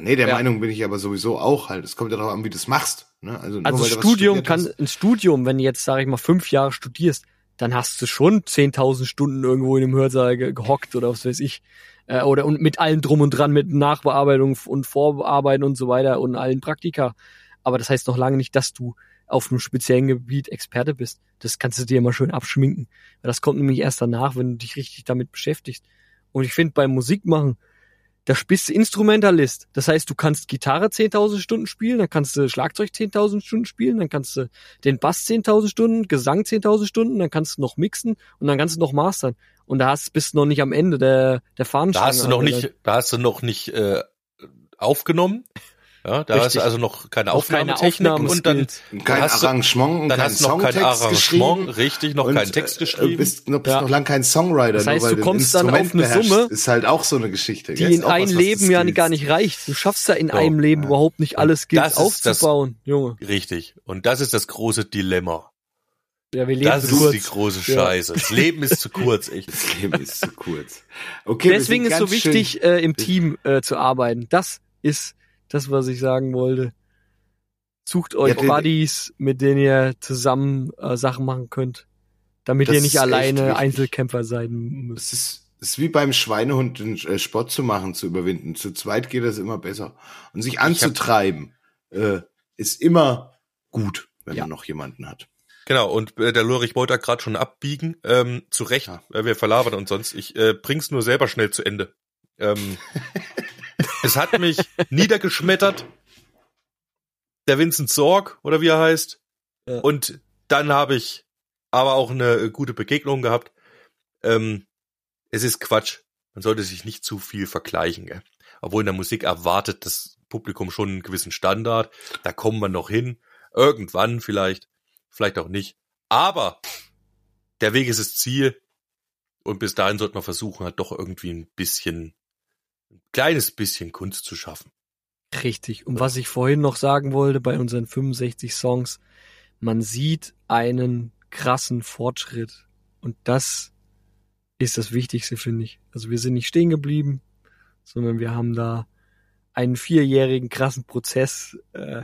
nee, der Ja. Meinung bin ich aber sowieso auch halt. Es kommt ja darauf an, wie du es machst. Ne? Also, nur Also Studium kann, hast. ein Studium, wenn du jetzt, sage ich mal, fünf Jahre studierst, dann hast du schon 10.000 Stunden irgendwo in dem Hörsaal ge gehockt oder was weiß ich. Äh, oder und mit allem drum und dran, mit Nachbearbeitung und Vorbearbeiten und so weiter und allen Praktika. Aber das heißt noch lange nicht, dass du auf einem speziellen Gebiet Experte bist. Das kannst du dir immer schön abschminken. Das kommt nämlich erst danach, wenn du dich richtig damit beschäftigst. Und ich finde beim Musikmachen, da bist du Instrumentalist. Das heißt, du kannst Gitarre 10.000 Stunden spielen, dann kannst du Schlagzeug 10.000 Stunden spielen, dann kannst du den Bass 10.000 Stunden, Gesang 10.000 Stunden, dann kannst du noch mixen und dann kannst du noch mastern. Und da hast, bist du noch nicht am Ende der, der Fahnenstange. Da hast du noch nicht, da hast du noch nicht äh, aufgenommen. Ja, da Richtig. hast du also noch keine Noch keine Aufnahmetechnik und dann, kein hast du- Arrangement und dann kein hast du noch kein Arrangement, geschrieben. richtig, noch keinen Text äh, geschrieben. Bist, noch, bist Ja. noch lang kein Songwriter. Das heißt, nur weil du kommst dann auf eine beherrschst. Summe, Ist halt auch so eine Geschichte. die in Ist auch ein was, was du Leben ja gar nicht reicht. Du schaffst ja in So. einem Leben Ja. überhaupt nicht alles Skills ist das- aufzubauen, Junge. Richtig. Und das ist das große Dilemma. Ja, wir leben Das ist kurz. die große Ja. Scheiße. Das Leben ist zu kurz, echt. Das Leben ist zu kurz. Okay, Deswegen ist so wichtig, äh, im Team äh, zu arbeiten. Das ist das, was ich sagen wollte. Sucht euch Ja, Buddies, mit denen ihr zusammen äh, Sachen machen könnt, damit ihr nicht alleine. Einzelkämpfer sein müsst. Es ist, es ist wie beim Schweinehund, den äh, Sport zu machen, zu überwinden. Zu zweit geht das immer besser. Und sich anzutreiben, äh, ist immer gut, wenn Ja. man noch jemanden hat. Genau, und äh, der Lurich wollte da gerade schon abbiegen. Ähm, zu Recht, Ja. weil wir verlabern und sonst. Ich äh, bring's nur selber schnell zu Ende. Ähm, es hat mich niedergeschmettert. Der Vincent Sorg, oder wie er heißt. Ja. Und dann habe ich aber auch eine äh, gute Begegnung gehabt. Ähm, es ist Quatsch. Man sollte sich nicht zu viel vergleichen. Gell? Obwohl in der Musik erwartet das Publikum schon einen gewissen Standard. Da kommen wir noch hin. Irgendwann vielleicht. Vielleicht auch nicht. Aber der Weg ist das Ziel. Und bis dahin sollte man versuchen, halt doch irgendwie ein bisschen, ein kleines bisschen Kunst zu schaffen. Richtig. Und was ich vorhin noch sagen wollte bei unseren 65 Songs, man sieht einen krassen Fortschritt. Und das ist das Wichtigste, finde ich. Also wir sind nicht stehen geblieben, sondern wir haben da einen vierjährigen krassen Prozess äh,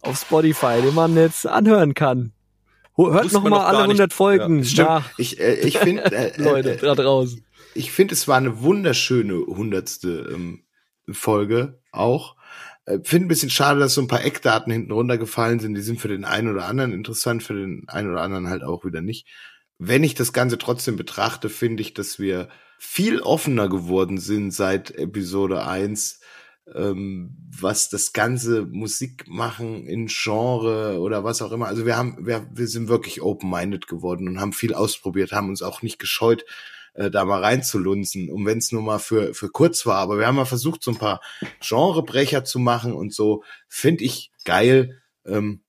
auf Spotify, den man jetzt anhören kann. Hört Wusste noch man mal noch gar alle nicht. 100 Folgen Das stimmt. nach, Ich, äh, ich finde, äh, Leute, äh, da draußen. Ich finde, es war eine wunderschöne hundertste ähm, Folge auch. Äh, finde ein bisschen schade, dass so ein paar Eckdaten hinten runtergefallen sind. Die sind für den einen oder anderen interessant, für den einen oder anderen halt auch wieder nicht. Wenn ich das Ganze trotzdem betrachte, finde ich, dass wir viel offener geworden sind seit Episode 1, ähm, was das ganze Musikmachen in Genre oder was auch immer. Also wir haben, wir, wir sind wirklich open-minded geworden und haben viel ausprobiert, haben uns auch nicht gescheut, äh, da mal reinzulunzen, um wenn es nur mal für, für kurz war. Aber wir haben mal versucht, so ein paar Genrebrecher zu machen und so. Finde ich geil. Ähm,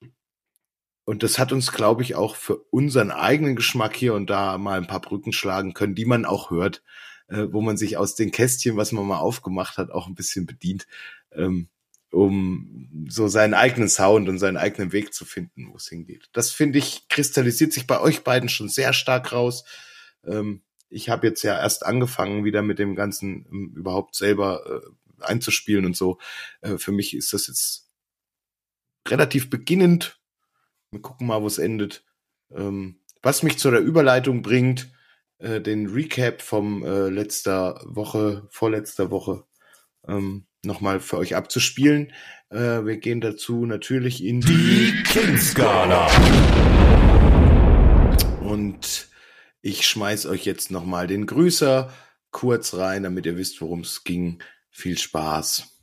und das hat uns, glaube ich, auch für unseren eigenen Geschmack hier und da mal ein paar Brücken schlagen können, die man auch hört, äh, wo man sich aus den Kästchen, was man mal aufgemacht hat, auch ein bisschen bedient, ähm, um so seinen eigenen Sound und seinen eigenen Weg zu finden, wo es hingeht. Das finde ich, kristallisiert sich bei euch beiden schon sehr stark raus. Ähm, ich habe jetzt ja erst angefangen, wieder mit dem Ganzen ähm, überhaupt selber äh, einzuspielen und so. Äh, für mich ist das jetzt relativ beginnend. Wir gucken mal, wo es endet. Ähm, was mich zu der Überleitung bringt, äh, den Recap vom äh, letzter Woche, vorletzter Woche ähm, nochmal für euch abzuspielen. Äh, wir gehen dazu natürlich in Die King-Skala. und ich schmeiß euch jetzt nochmal den Grüßer kurz rein, damit ihr wisst, worum es ging. Viel Spaß.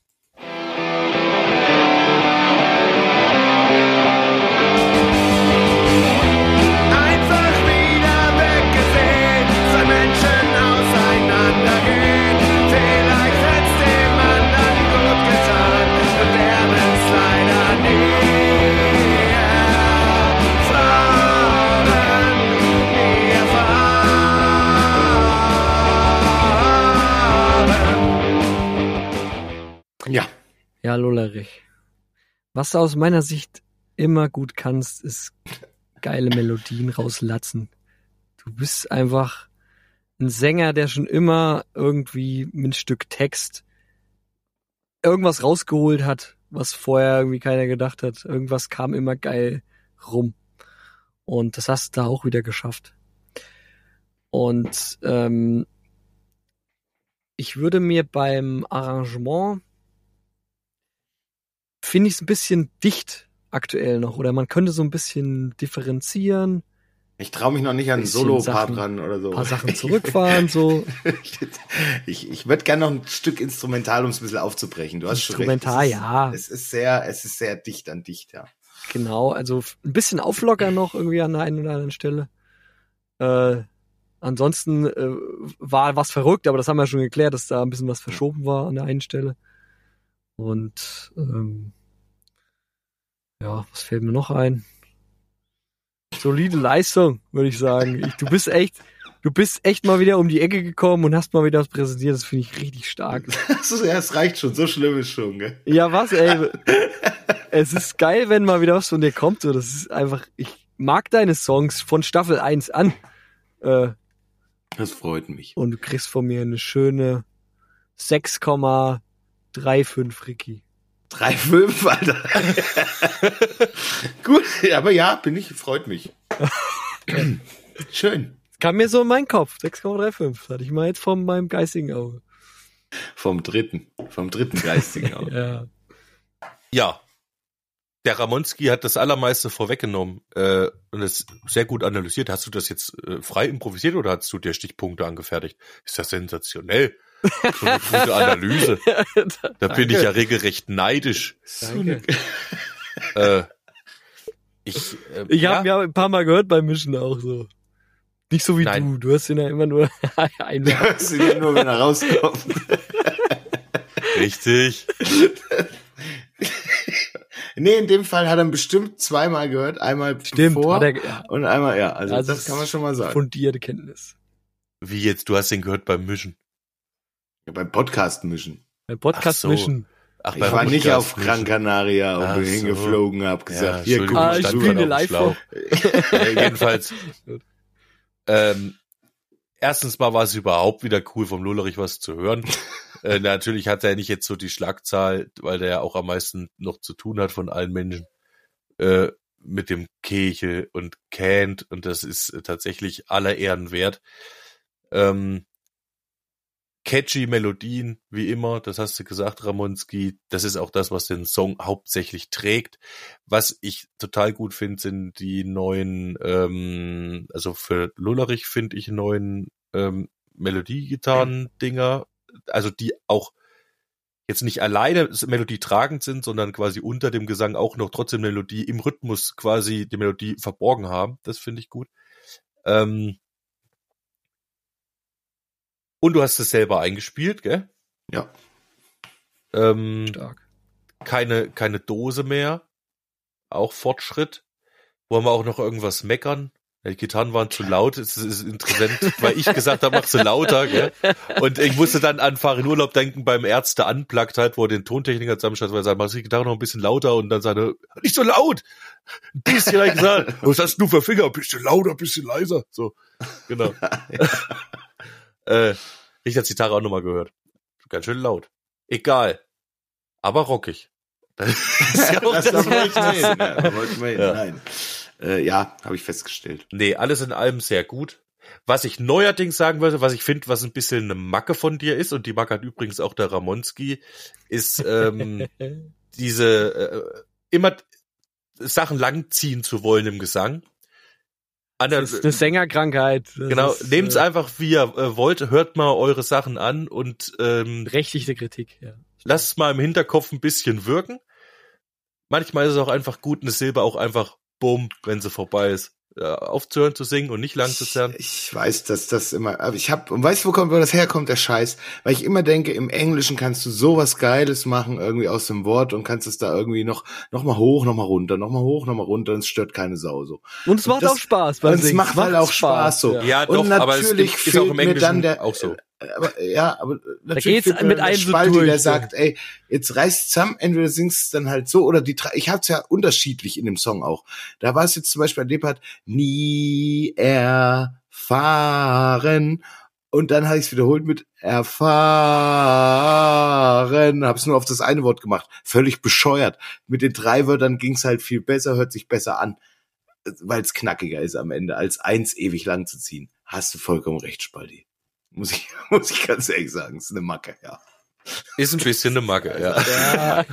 Ja, Lullerich. Was du aus meiner Sicht immer gut kannst, ist geile Melodien rauslatzen. Du bist einfach ein Sänger, der schon immer irgendwie mit ein Stück Text irgendwas rausgeholt hat, was vorher irgendwie keiner gedacht hat. Irgendwas kam immer geil rum. Und das hast du da auch wieder geschafft. Und ähm, ich würde mir beim Arrangement finde ich es ein bisschen dicht aktuell noch oder man könnte so ein bisschen differenzieren, Ich traue mich noch nicht an Solo-Part ran oder so. ein paar Sachen zurückfahren, so ich ich würde gerne noch ein Stück Instrumental, um es ein bisschen aufzubrechen. Du hast schon recht. Instrumental, Es ist, ja. Es ist sehr, es ist sehr dicht an dicht, ja. genau, also ein bisschen auflockern noch irgendwie an der einen oder anderen Stelle. Äh, ansonsten äh, war was verrückt, aber das haben wir schon geklärt, dass da ein bisschen was verschoben war an der einen Stelle. Und ähm, ja, was fällt mir noch ein? Solide Leistung, würde ich sagen. Ich, du bist echt, du bist echt mal wieder um die Ecke gekommen und hast mal wieder was präsentiert. Das finde ich richtig stark. Also, ja, es reicht schon, so schlimm ist schon, gell? Ja, was, ey? es ist geil, wenn mal wieder was von dir kommt. So, das ist einfach, ich mag deine Songs von Staffel 1 an. Äh, Das freut mich. und du kriegst von mir eine schöne 6,35 Ricky. 3,5, Alter. Gut, aber ja, bin ich, freut mich. Schön. Kam mir so in meinen Kopf. 6,35. Das hatte ich mal jetzt von meinem geistigen Auge. Vom dritten, vom dritten geistigen Auge. Ja. Ja. Der Ramonski hat das Allermeiste vorweggenommen äh, und es sehr gut analysiert. Hast du das jetzt äh, frei improvisiert oder hast du dir Stichpunkte angefertigt? Ist das sensationell? So eine gute Analyse. Da bin ich ja regelrecht neidisch. Danke. Äh, ich äh, Ich ja, habe ja ein paar Mal gehört beim Mischen auch so. Nicht so wie Nein. du. Du hast ihn ja immer nur einmal. Das ist ja nur, wenn er rauskommt. richtig. Nee, in dem Fall hat er ihn bestimmt zweimal gehört. Einmal Stimmt, bevor hat er, ja, und einmal, ja. Also, Also das kann man schon mal sagen. fundierte Kenntnis. Wie jetzt? Du hast den gehört beim Mischen. Ja, beim Podcast mischen. Beim Podcast Ach so. Mischen. Ach, Ich war nicht auf Mischen. Gran Canaria und Ach bin so. hingeflogen, hab gesagt, Ja, hier, guck Ah, ich auf dem live Schlauch. Ja, jedenfalls. ähm, erstens mal war es überhaupt wieder cool, vom Lullerich was zu hören. äh, natürlich hat er nicht jetzt so die Schlagzahl, weil der ja auch am meisten noch zu tun hat von allen Menschen, äh, mit dem Kechel und Cant und das ist äh, tatsächlich aller Ehren wert. Ähm, catchy Melodien, wie immer, das hast du gesagt, Ramonski. Das ist auch das, was den Song hauptsächlich trägt. Was ich total gut finde, sind die neuen, ähm, also für Lullerich finde ich neuen ähm, Melodiegitarren-Dinger, also die auch jetzt nicht alleine Melodie tragend sind, sondern quasi unter dem Gesang auch noch trotzdem Melodie im Rhythmus quasi die Melodie verborgen haben. Das finde ich gut. Ähm, und du hast es selber eingespielt, gell? Ja. Ähm, Stark. keine, keine Dose mehr. Auch Fortschritt. Wollen wir auch noch irgendwas meckern? Die Gitarren waren zu laut. Es ist interessant, weil ich gesagt habe, mach sie lauter. Gell? Und ich musste dann an Farin Urlaub denken beim Ärzte anplagt halt, wo er den Tontechniker zusammenstand, weil er sagt, mach die Gitarre noch ein bisschen lauter und dann sagt er, nicht so laut! Ein bisschen, hab ich gesagt, was hast du für Finger? Ein bisschen lauter, ein bisschen leiser. So, genau. äh, die Gitarre auch nochmal gehört. Ganz schön laut. Egal. Aber rockig. Das ist ja auch das das, da wollte ich hin. Ja, wollte ich hin. Ja. Nein. Äh, ja, habe ich festgestellt. Nee, alles in allem sehr gut. Was ich neuerdings sagen würde, was ich finde, was ein bisschen eine Macke von dir ist, und die Macke hat übrigens auch der Ramonski, ist ähm, diese äh, immer Sachen langziehen zu wollen im Gesang. An der, Das ist eine Sängerkrankheit. Das genau, ist, nehmt's äh, einfach wie ihr äh, wollt, hört mal eure Sachen an und ähm, Rechtliche Kritik, ja. lasst es mal im Hinterkopf ein bisschen wirken. Manchmal ist es auch einfach gut, eine Silbe auch einfach bumm, wenn sie vorbei ist, aufzuhören zu singen und nicht lang zu zerren. Ich, ich weiß, dass das immer, aber ich habe, und weißt du, wo kommt, wo das herkommt, der Scheiß? Weil ich immer denke, im Englischen kannst du sowas Geiles machen, irgendwie aus dem Wort und kannst es da irgendwie noch, noch mal hoch, noch mal runter, noch mal hoch, noch mal runter und es stört keine Sau so. Und es macht das- auch Spaß. beim und es macht halt auch Spaß so. Ja, Und doch, aber es natürlich gibt- ist auch im mir Englischen dann der, auch so. Aber, ja, aber natürlich geht's fehlt mir mit der einem so Spalti, der durch, so. sagt, ey, jetzt reißt zusammen, entweder singst du dann halt so oder die, drei- ich hab's ja unterschiedlich in dem Song auch. Da war es jetzt zum Beispiel an dem Part, nie erfahren und dann habe ich es wiederholt mit erfahren, hab's nur auf das eine Wort gemacht. Völlig bescheuert. Mit den drei Wörtern ging's halt viel besser, hört sich besser an, weil es knackiger ist am Ende, als eins ewig lang zu ziehen. Hast du vollkommen recht, Spaldi. Muss ich, muss ich ganz ehrlich sagen, ist eine Macke, ja. Ist ein bisschen eine Macke, ja.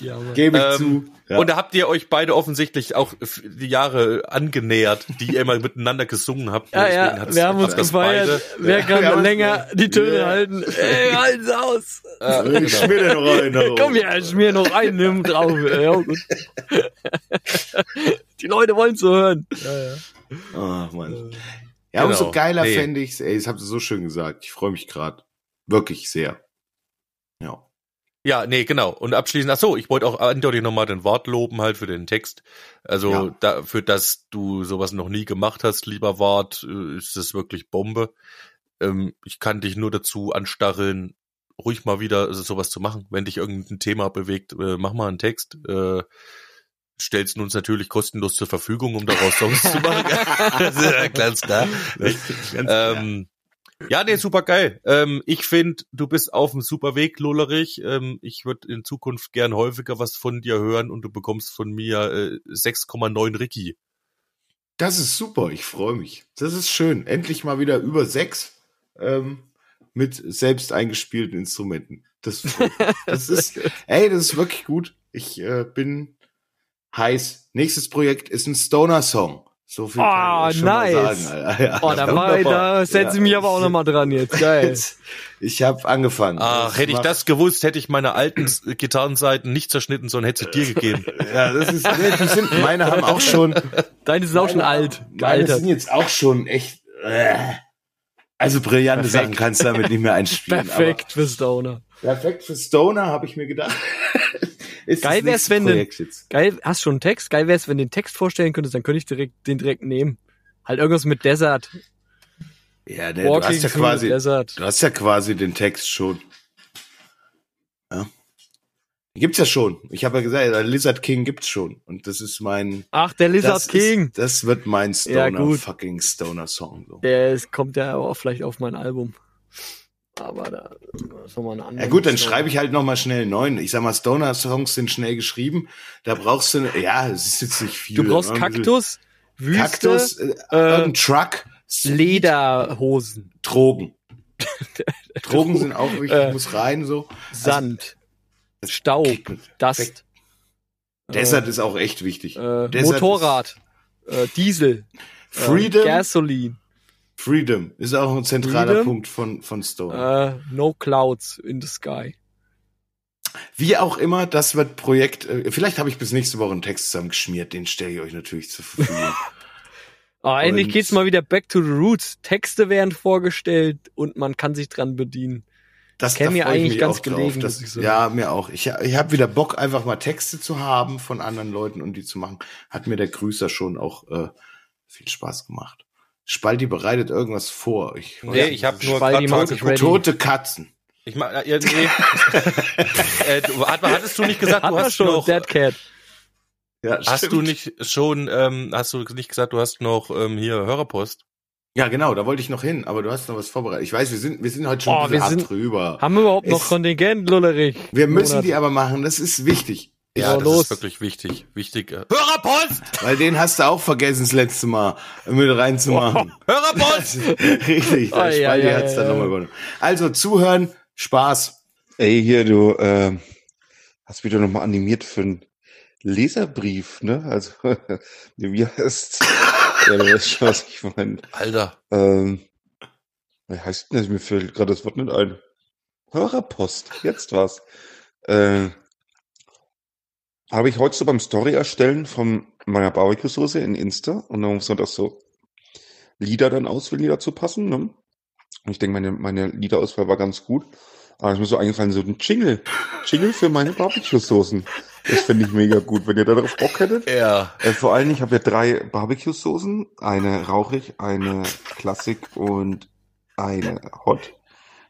Ja. Gebe ich Ähm, zu. Ja. Und da habt ihr euch beide offensichtlich auch die Jahre angenähert, die ihr immer miteinander gesungen habt. Ja, ja, wir haben uns gefeiert. beide- Wer Ja, kann wir haben- länger die Töne Ja. halten? Ey, halten's aus! Ja, ich genau. schmier den rein. da Komm oben. her, schmier noch einen nimm drauf. Ja, gut. Die Leute wollen so hören. Ja, ja. Ach, Mann. Ja, Genau. umso geiler Nee. fände ich's. Ey, das habt ihr so schön gesagt. Ich freue mich gerade. Wirklich sehr. Ja. Ja, nee, genau. Und abschließend, ach so, ich wollte auch eindeutig nochmal den Wort loben halt für den Text. Also Ja. dafür, dass du sowas noch nie gemacht hast, lieber Wart, äh, ist das wirklich Bombe. Ähm, ich kann dich nur dazu anstarren, ruhig mal wieder sowas zu machen. Wenn dich irgendein Thema bewegt, äh, mach mal einen Text. Äh, stellst uns natürlich kostenlos zur Verfügung, um daraus Songs zu machen. das ist ja ganz klar. Ganz Ähm, ja, nee, super geil. Ähm, ich finde, du bist auf einem super Weg, Lullerich. Ähm, ich würde in Zukunft gern häufiger was von dir hören und du bekommst von mir äh, 6,9 Ricky. Das ist super, ich freue mich. Das ist schön. Endlich mal wieder über sechs ähm, mit selbst eingespielten Instrumenten. Das, das ist, ey, das ist wirklich gut. Ich äh, bin heiß. Nächstes Projekt ist ein Stoner-Song. So viel Oh, kann ich schon mal nice. sagen. Alter. Ja, Oh, da, war, da setze ich Ja. mich aber auch nochmal dran jetzt. Geil. Ich habe angefangen. Ach, hätte ich das gewusst, hätte ich meine alten S- Gitarrenseiten nicht zerschnitten, sondern hätte sie dir gegeben. Ja, das ist, die sind, meine haben auch schon, Deine sind auch schon alt. Meine sind jetzt auch schon echt, äh, also brillante Perfekt. Sachen kannst du damit nicht mehr einspielen. Perfekt für Stoner. Perfekt für Stoner, habe ich mir gedacht. Ist Geil wär's, wenn du- jetzt. Geil, hast schon einen Text? Geil wär's, wenn du den Text vorstellen könntest, dann könnte ich direkt, den direkt nehmen. Halt irgendwas mit Desert. Ja, ne, du Walking hast ja quasi, du hast ja quasi den Text schon. Ja. Gibt's ja schon. Ich habe ja gesagt, der Lizard King gibt's schon. Und das ist mein, Ach, der Lizard das King. Ist, das wird mein Ja, Stoner, gut. fucking Stoner Song. So. Der ist, kommt ja auch vielleicht auf mein Album. Aber da ist nochmal eine andere. Ja gut, dann schreibe ich halt noch mal schnell einen neuen. Ich sag mal, Stoner-Songs sind schnell geschrieben. Da brauchst du, ja, es ist jetzt nicht viel. Du brauchst ne? Kaktus, Wüste, Kaktus, äh, äh, Truck, Lederhosen, Drogen. Drogen sind auch wichtig, Äh, muss rein so. Sand, Staub, Dust, Desert ist auch echt wichtig. äh, Motorrad, äh, Diesel, Freedom, äh, Gasoline, Freedom ist auch ein zentraler Freedom? Punkt von, von Stoner. äh, No Clouds in the Sky. Wie auch immer, das wird Projekt, äh, vielleicht habe ich bis nächste Woche einen Text zusammengeschmiert, den stelle ich euch natürlich zur Verfügung. Ah, endlich Und- geht's mal wieder back to the roots. Texte werden vorgestellt und man kann sich dran bedienen. Das Käme da mir eigentlich ganz drauf, gelegen, dass- sagen. Ja, mir auch. Ich, ich habe wieder Bock, einfach mal Texte zu haben von anderen Leuten und die zu machen. Hat mir der Grüßer schon auch äh, viel Spaß gemacht. Spalti bereitet irgendwas vor. Ich, Nee, ich habe nur Spaldi tote, tote Katzen. ich mach, äh, nee. äh, du, hat- hattest du nicht gesagt, du hast schon, noch, Dead Cat. Ja, hast stimmt. du nicht schon, ähm, hast du nicht gesagt, du hast noch ähm, hier Hörerpost? Ja, genau, da wollte ich noch hin, aber du hast noch was vorbereitet. Ich weiß, wir sind, wir sind heute schon Oh, ein bisschen wir hart sind- drüber. Haben wir überhaupt noch Es- Kontingent, Lullerich? Wir müssen Monat. die aber machen, das ist wichtig. Ja, das los. ist wirklich wichtig. Wichtig. äh, Hörerpost! Weil den hast du auch vergessen, das letzte Mal mit reinzumachen. Hörerpost! Richtig, der Oh, ja, Spalti ja, hat's ja, dann ja. nochmal gewonnen. Also, zuhören, Spaß. Ey, hier, du äh, hast wieder nochmal animiert für einen Leserbrief, ne? Also, wie heißt Ja, du weißt schon, was ich meine. Alter. Ähm, wie heißt denn das? Mir fällt gerade das Wort nicht ein. Hörerpost, jetzt was. Äh, habe ich heute so beim Story erstellen von meiner Barbecue-Soße in Insta und dann muss man das so Lieder dann auswählen, die dazu passen. Ne? Und ich denke, meine, meine Liederauswahl war ganz gut. Aber es mir so eingefallen, so ein Jingle. Jingle für meine Barbecue-Soßen. Das finde ich mega gut, wenn ihr darauf Bock hättet. Ja. Äh, vor allem, ich habe ja drei Barbecue-Soßen. Eine rauchig, eine Klassik und eine Hot.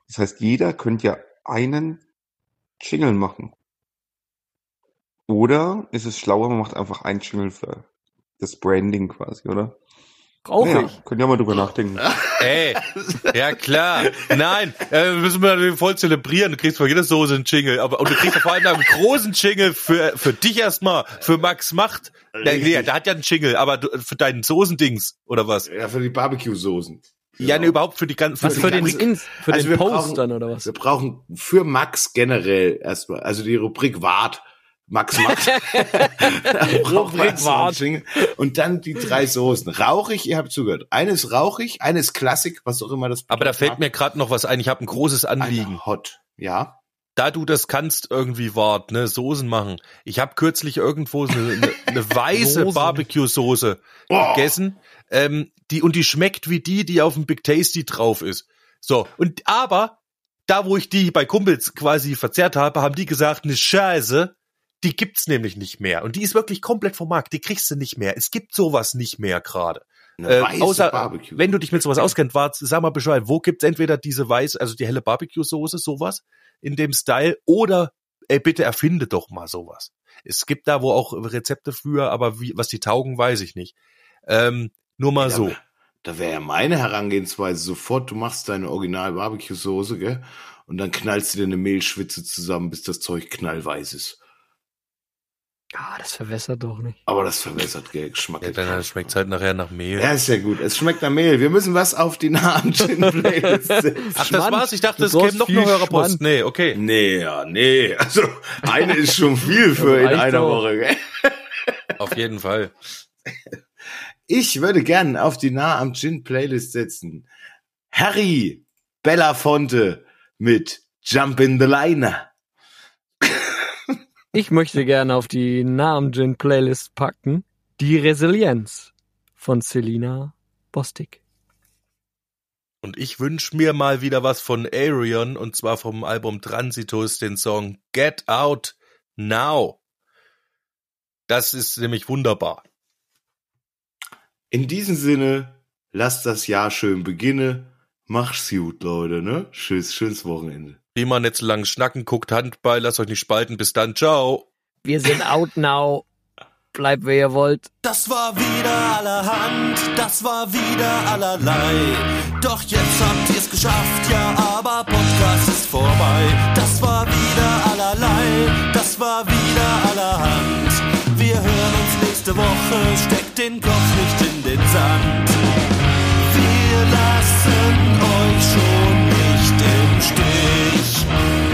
Das heißt, jeder könnte ja einen Jingle machen. Oder ist es schlauer, man macht einfach einen Jingle für das Branding quasi, oder? Brauche Naja, ich. könnt ihr mal drüber nachdenken. Ey, ja klar. Nein, äh, müssen wir natürlich voll zelebrieren. Du kriegst für jede Soße einen Jingle. Aber, und du kriegst vor allem einen großen Jingle für, für dich erstmal, für Max Macht. Der, der, der hat ja einen Jingle, aber du, für deinen Soßendings oder was? Ja, für die Barbecue-Soßen. Ja, ne, überhaupt für die ganzen. Was für für die den, Ins, für Also den wir Post brauchen- dann oder was? Wir brauchen für Max generell erstmal, also die Rubrik Wart. Max Max. Einen Wart. Jingle. Und dann die drei Soßen. Rauchig, ihr habt zugehört. Eine ist rauchig, eine ist Klassik, was auch immer das Aber da bedeutet fällt mir gerade noch was ein. Ich habe ein großes Anliegen. Eine Hot. Ja. da du das kannst irgendwie wart, ne, Soßen machen. Ich habe kürzlich irgendwo so eine, eine, eine weiße. Barbecue-Soße Oh. gegessen, ähm, die und die schmeckt wie die, die auf dem Big Tasty drauf ist. So und aber da, wo ich die bei Kumpels quasi verzehrt habe, haben die gesagt, eine Scheiße, die gibt's nämlich nicht mehr und die ist wirklich komplett vom Markt. Die kriegst du nicht mehr. Es gibt sowas nicht mehr gerade. Äh, außer, Barbecue. wenn du dich mit sowas auskennt, wart, sag mal Bescheid, wo gibt's entweder diese weiß, also die helle Barbecue-Soße, sowas in dem Style, oder ey, bitte erfinde doch mal sowas. Es gibt da wo auch Rezepte für, aber wie, was die taugen, weiß ich nicht. Ähm, nur mal Ja, so. Da wäre ja meine Herangehensweise sofort, du machst deine Original Barbecue-Soße, gell? Und dann knallst du dir eine Mehlschwitze zusammen, bis das Zeug knallweiß ist. Ah, das verwässert doch nicht. Aber das verbessert gell, Geschmack. Ja, dann schmeckt's halt nachher nach Mehl. Ja, ist ja gut. Es schmeckt nach Mehl. Wir müssen was auf die nahen Gin-Playlist setzen. Ach, das war's? Ich dachte, es käme noch eine Hörerpost. Nee, okay. Nee, ja, nee. Also, eine ist schon viel für in einer. Woche, gell? Auf jeden Fall. Ich würde gern auf die nah am Gin-Playlist setzen. Harry Belafonte mit Jump in the Liner. Ich möchte gerne auf die Namen-Gin-Playlist packen. Die Resilienz von Selina Bostic. Und ich wünsch mir mal wieder was von Arion, und zwar vom Album Transitus, den Song Get Out Now. Das ist nämlich wunderbar. In diesem Sinne, lasst das Jahr schön beginnen. Macht's gut, Leute, ne? Tschüss, schönes Wochenende. Prima, nicht zu lang schnacken, guckt Handball, lasst euch nicht spalten. Bis dann, ciao. Wir sind out now. Bleibt, wer ihr wollt. Das war wieder allerhand, das war wieder allerlei. Doch jetzt habt ihr's geschafft, ja, aber Podcast ist vorbei. Das war wieder allerlei, das war wieder allerhand. Wir hören uns nächste Woche, steckt den Kopf nicht in den Sand. Wir lassen euch schon nicht im Stich. Ramonski